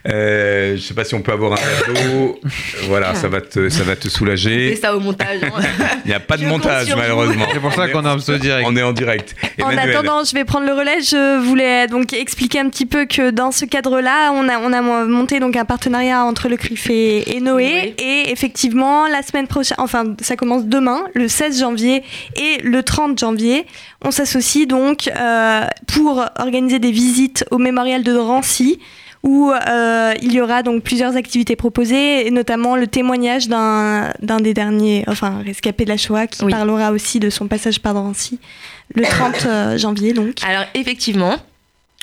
Speaker 5: Euh, je sais pas si on peut avoir un verre d'eau. Voilà, ça va te, ça va te
Speaker 10: C'est
Speaker 5: soulager.
Speaker 10: ça au montage. hein.
Speaker 5: Il n'y a pas de
Speaker 10: Je
Speaker 5: montage, malheureusement.
Speaker 4: C'est pour ça qu'on a un pseudo direct.
Speaker 5: On est en direct.
Speaker 8: En attendant, je vais prendre le relais. Je voulais donc expliquer un petit peu que dans ce cadre-là, on a, on a monté donc un partenariat entre le CRIF et, et Noé. Et effectivement, la semaine prochaine, enfin, ça commence demain, le 16 janvier et le 30 janvier. On s'associe donc euh, pour organiser des visites au mémorial de Drancy où euh, il y aura donc plusieurs activités proposées, et notamment le témoignage d'un des derniers, enfin rescapé de la Shoah, qui
Speaker 10: Oui.
Speaker 8: parlera aussi de son passage par Drancy le 30 euh, janvier donc.
Speaker 10: Alors, effectivement.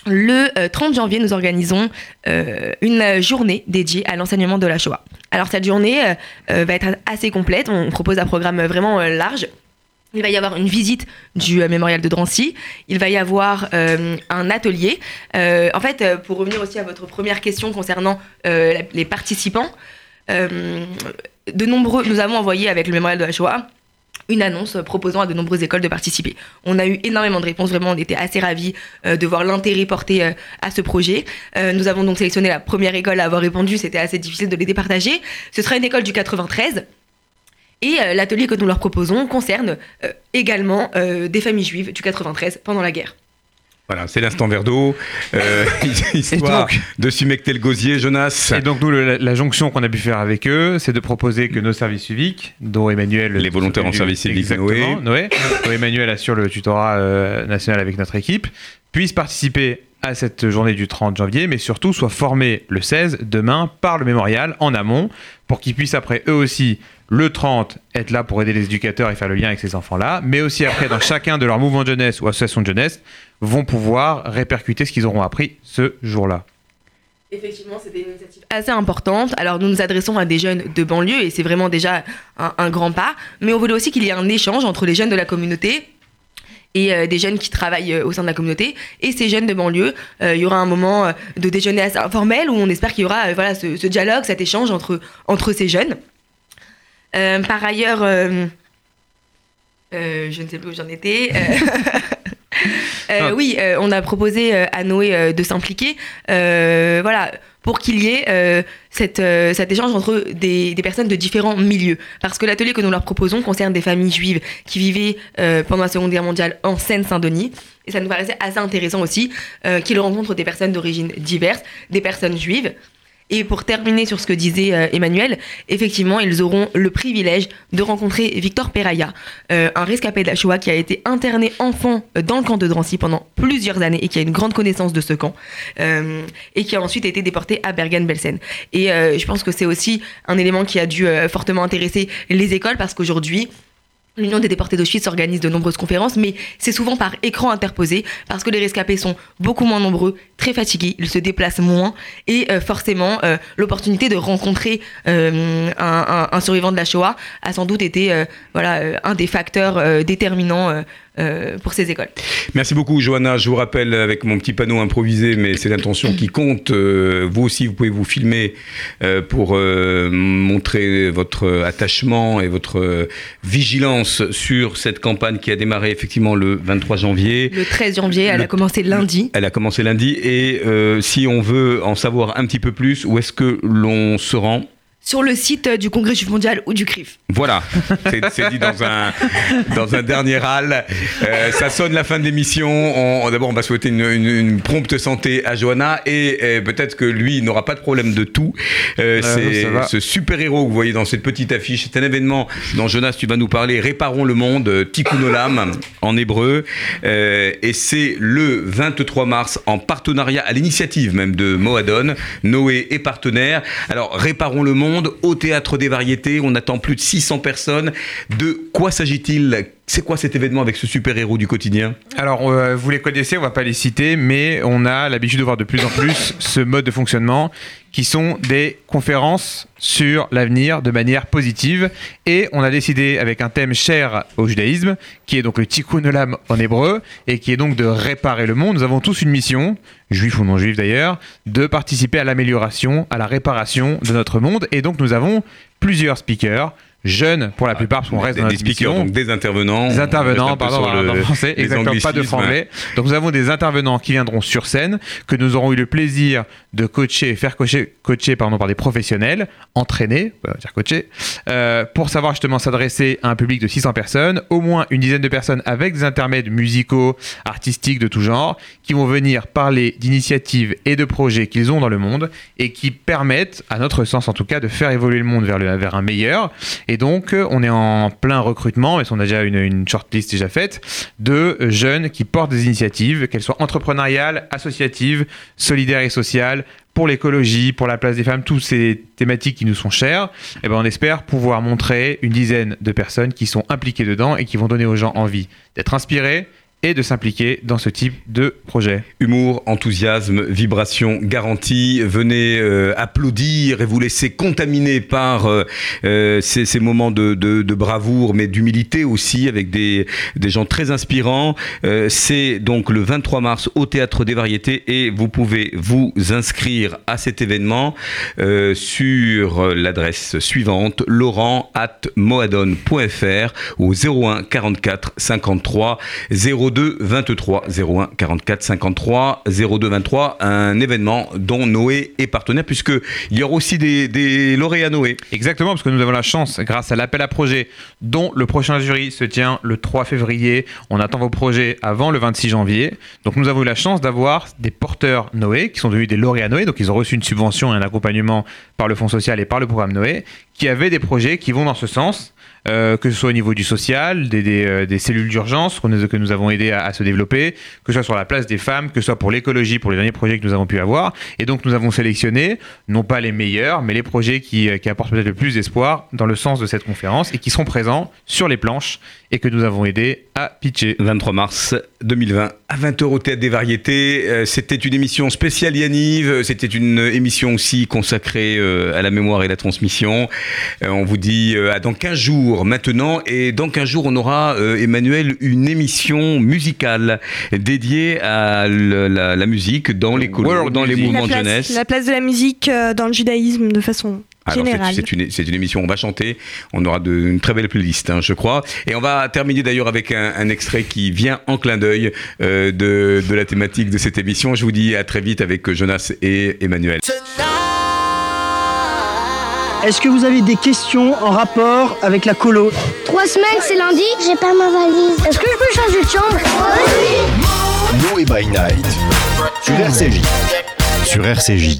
Speaker 10: Le euh, 30 janvier, nous organisons euh, une euh, journée dédiée à l'enseignement de la Shoah. Alors cette journée euh, euh, va être assez complète. On propose un programme vraiment euh, large. Il va y avoir une visite du euh, mémorial de Drancy. Il va y avoir euh, un atelier. Euh, en fait, euh, pour revenir aussi à votre première question concernant euh, les participants, euh, de nombreux, nous avons envoyé avec le mémorial de la Shoah une annonce proposant à de nombreuses écoles de participer. On a eu énormément de réponses, vraiment, on était assez ravis euh, de voir l'intérêt porté euh, à ce projet. Euh, nous avons donc sélectionné la première école à avoir répondu, c'était assez difficile de les départager. Ce sera une école du 93. Et l'atelier que nous leur proposons concerne également des familles juives du 93 pendant la guerre.
Speaker 5: Voilà, c'est l'instant verre d'eau. Euh, histoire
Speaker 4: donc-
Speaker 5: de sumecter le gosier, Jonas.
Speaker 4: Et donc, nous, le- la, la jonction qu'on a pu faire avec eux, c'est de proposer que nos services civiques, dont Emmanuel.
Speaker 5: Les volontaires en service civique,
Speaker 4: Exactement, Noé. dont Emmanuel assure le tutorat euh, national avec notre équipe, puissent participer à cette journée du 30 janvier, mais surtout soient formés le 16, demain, par le mémorial, en amont, pour qu'ils puissent après, eux aussi, le 30, être là pour aider les éducateurs et faire le lien avec ces enfants-là, mais aussi après, dans chacun de leurs mouvements de jeunesse ou associations de jeunesse, vont pouvoir répercuter ce qu'ils auront appris ce jour-là.
Speaker 10: Effectivement, c'était une initiative assez importante. Alors, nous nous adressons à des jeunes de banlieue et c'est vraiment déjà un, un grand pas. Mais on voulait aussi qu'il y ait un échange entre les jeunes de la communauté et euh, des jeunes qui travaillent euh, au sein de la communauté et ces jeunes de banlieue. Euh, il y aura un moment de déjeuner assez informel où on espère qu'il y aura voilà, ce, ce dialogue, cet échange entre, entre ces jeunes. Par ailleurs, je ne sais plus où j'en étais. Euh,
Speaker 4: Ah.
Speaker 10: oui, euh, on a proposé euh, à Noé de s'impliquer, voilà, pour qu'il y ait euh, cette, euh, cet échange entre des, des personnes de différents milieux. Parce que l'atelier que nous leur proposons concerne des familles juives qui vivaient euh, pendant la Seconde Guerre mondiale en Seine-Saint-Denis. Et ça nous paraissait assez intéressant aussi qu'ils rencontrent des personnes d'origine diverses, des personnes juives. Et pour terminer sur ce que disait euh, Emmanuel, effectivement, ils auront le privilège de rencontrer Victor Peraya, euh, un rescapé de la Shoah qui a été interné enfant euh, dans le camp de Drancy pendant plusieurs années et qui a une grande connaissance de ce camp, et qui a ensuite été déporté à Bergen-Belsen. Et je pense que c'est aussi un élément qui a dû fortement intéresser les écoles parce qu'aujourd'hui, L'Union des déportés d'Auschwitz organise de nombreuses conférences, mais c'est souvent par écran interposé, parce que les rescapés sont beaucoup moins nombreux, très fatigués, ils se déplacent moins, et euh, forcément, euh, l'opportunité de rencontrer euh, un, un- survivant de la Shoah a sans doute été euh, voilà, un des facteurs déterminants euh, pour ces écoles.
Speaker 5: Merci beaucoup, Johanna. Je vous rappelle avec mon petit panneau improvisé, mais c'est l'intention qui compte. Euh, vous aussi, vous pouvez vous filmer euh, pour montrer votre attachement et votre vigilance sur cette campagne qui a démarré effectivement le 23 janvier.
Speaker 10: Le 13 janvier, elle
Speaker 5: Le-
Speaker 10: a commencé lundi.
Speaker 5: Elle a commencé lundi et si on veut en savoir un petit peu plus, où est-ce que l'on se rend?
Speaker 10: Sur le site euh, du Congrès juif mondial ou du CRIF.
Speaker 5: Voilà, c'est c'est dit dans un, dans un dernier râle. Euh, ça sonne la fin de l'émission. On- D'abord, on va souhaiter une, une- une prompte santé à Johanna et, peut-être que lui n'aura pas de problème de tout. Euh,
Speaker 4: Euh,
Speaker 5: c'est ce super-héros que vous voyez dans cette petite affiche. C'est un événement dont Jonas, tu vas nous parler. Réparons le monde, Tikkun Olam en hébreu. Euh, et c'est le 23 mars en partenariat, à l'initiative même de Moadon. Noé est partenaire. Alors, Réparons le monde au Théâtre des Variétés. On attend plus de 600 personnes. De quoi s'agit-il? C'est quoi cet événement avec ce super-héros du quotidien
Speaker 4: Alors, euh, vous les connaissez, on va pas les citer, mais on a l'habitude de voir de plus en plus ce mode de fonctionnement qui sont des conférences sur l'avenir de manière positive. Et on a décidé, avec un thème cher au judaïsme, qui est donc le tikkun olam en hébreu, et qui est donc de réparer le monde. Nous avons tous une mission, juif ou non juif d'ailleurs, de participer à l'amélioration, à la réparation de notre monde. Et donc nous avons plusieurs speakers jeunes pour la plupart, parce qu'on reste
Speaker 5: des,
Speaker 4: dans
Speaker 5: des
Speaker 4: notre
Speaker 5: speakers,
Speaker 4: mission.
Speaker 5: donc des intervenants.
Speaker 4: Des intervenants, pardon,
Speaker 5: le-
Speaker 4: en français, exactement, pas de franglais. Donc nous avons des intervenants qui viendront sur scène, que nous aurons eu le plaisir de coacher, faire coacher, coacher pardon, par des professionnels, entraînés, on va dire coacher, euh, pour savoir justement s'adresser à un public de 600 personnes, au moins une dizaine de personnes avec des intermèdes musicaux, artistiques de tout genre, qui vont venir parler d'initiatives et de projets qu'ils ont dans le monde et qui permettent, à notre sens en tout cas, de faire évoluer le monde vers, le, vers un meilleur. Et donc, euh, on est en plein recrutement, mais on a déjà une, shortlist déjà faite, de jeunes qui portent des initiatives, qu'elles soient entrepreneuriales, associatives, solidaires et sociales, pour l'écologie, pour la place des femmes, toutes ces thématiques qui nous sont chères, et ben on espère pouvoir montrer une dizaine de personnes qui sont impliquées dedans et qui vont donner aux gens envie d'être inspirés et de s'impliquer dans ce type de projet.
Speaker 5: Humour, enthousiasme, vibration garantie. Venez euh, applaudir et vous laisser contaminer par euh, euh, ces, moments de, bravoure, mais d'humilité aussi, avec des, gens très inspirants. C'est donc le 23 mars au Théâtre des Variétés et vous pouvez vous inscrire à cet événement sur l'adresse suivante laurent at moadon.fr au 01 44 53 02 23 01 44 53 02 23 un événement dont Noé est partenaire puisque il y aura aussi des, des lauréats Noé.
Speaker 4: Exactement, parce que nous avons la chance, grâce à l'appel à projet, dont le prochain jury se tient le 3 février. On attend vos projets avant le 26 janvier. Donc nous avons eu la chance d'avoir des porteurs Noé, qui sont devenus des lauréats Noé. Donc ils ont reçu une subvention et un accompagnement par le Fonds social et par le programme Noé, qui avaient des projets qui vont dans ce sens. Euh, que ce soit au niveau du social, des, des, euh, cellules d'urgence que nous, avons aidé à, se développer, que ce soit sur la place des femmes, que ce soit pour l'écologie, pour les derniers projets que nous avons pu avoir. Et donc nous avons sélectionné, non pas les meilleurs, mais les projets qui, euh, apportent peut-être le plus d'espoir dans le sens de cette conférence et qui seront présents sur les planches et que nous avons aidé à pitcher.
Speaker 5: 23 mars 2020 à 20h au Théâtre des Variétés. C'était une émission spéciale Yaniv. C'était une émission aussi consacrée à la mémoire et la transmission. On vous dit à dans 15 jours maintenant. Et dans 15 jours, on aura, euh, Emmanuel, une émission musicale dédiée à le- la, la musique dans les
Speaker 4: World
Speaker 5: dans les
Speaker 4: music.
Speaker 5: mouvements de jeunesse.
Speaker 8: la place de la musique euh, dans le judaïsme de façon
Speaker 5: Alors, c'est-
Speaker 8: générale.
Speaker 5: c'est une, c'est une émission, on va chanter, on aura de, une très belle playlist, hein, je crois. Et on va terminer d'ailleurs avec un, un extrait qui vient en clin d'œil euh, de, de la thématique de cette émission. Je vous dis à très vite avec Jonas et Emmanuel.
Speaker 1: Est-ce que vous avez des questions en rapport avec la colo
Speaker 2: Trois semaines, c'est lundi, j'ai pas ma valise. Est-ce que je peux changer de chambre?
Speaker 3: Noé by Night. Sur RCJ. Sur RCJ.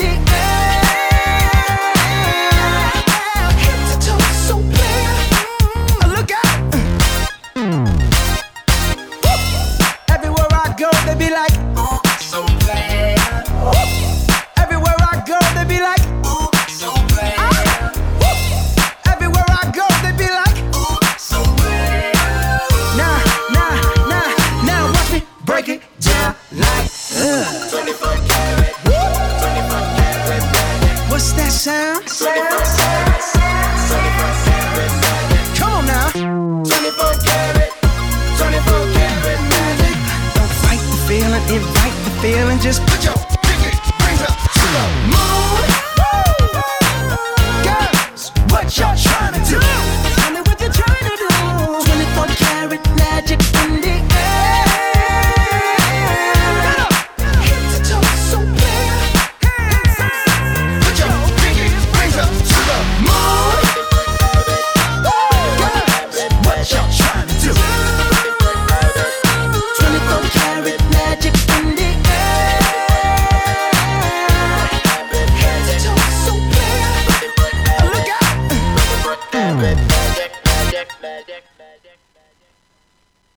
Speaker 7: just put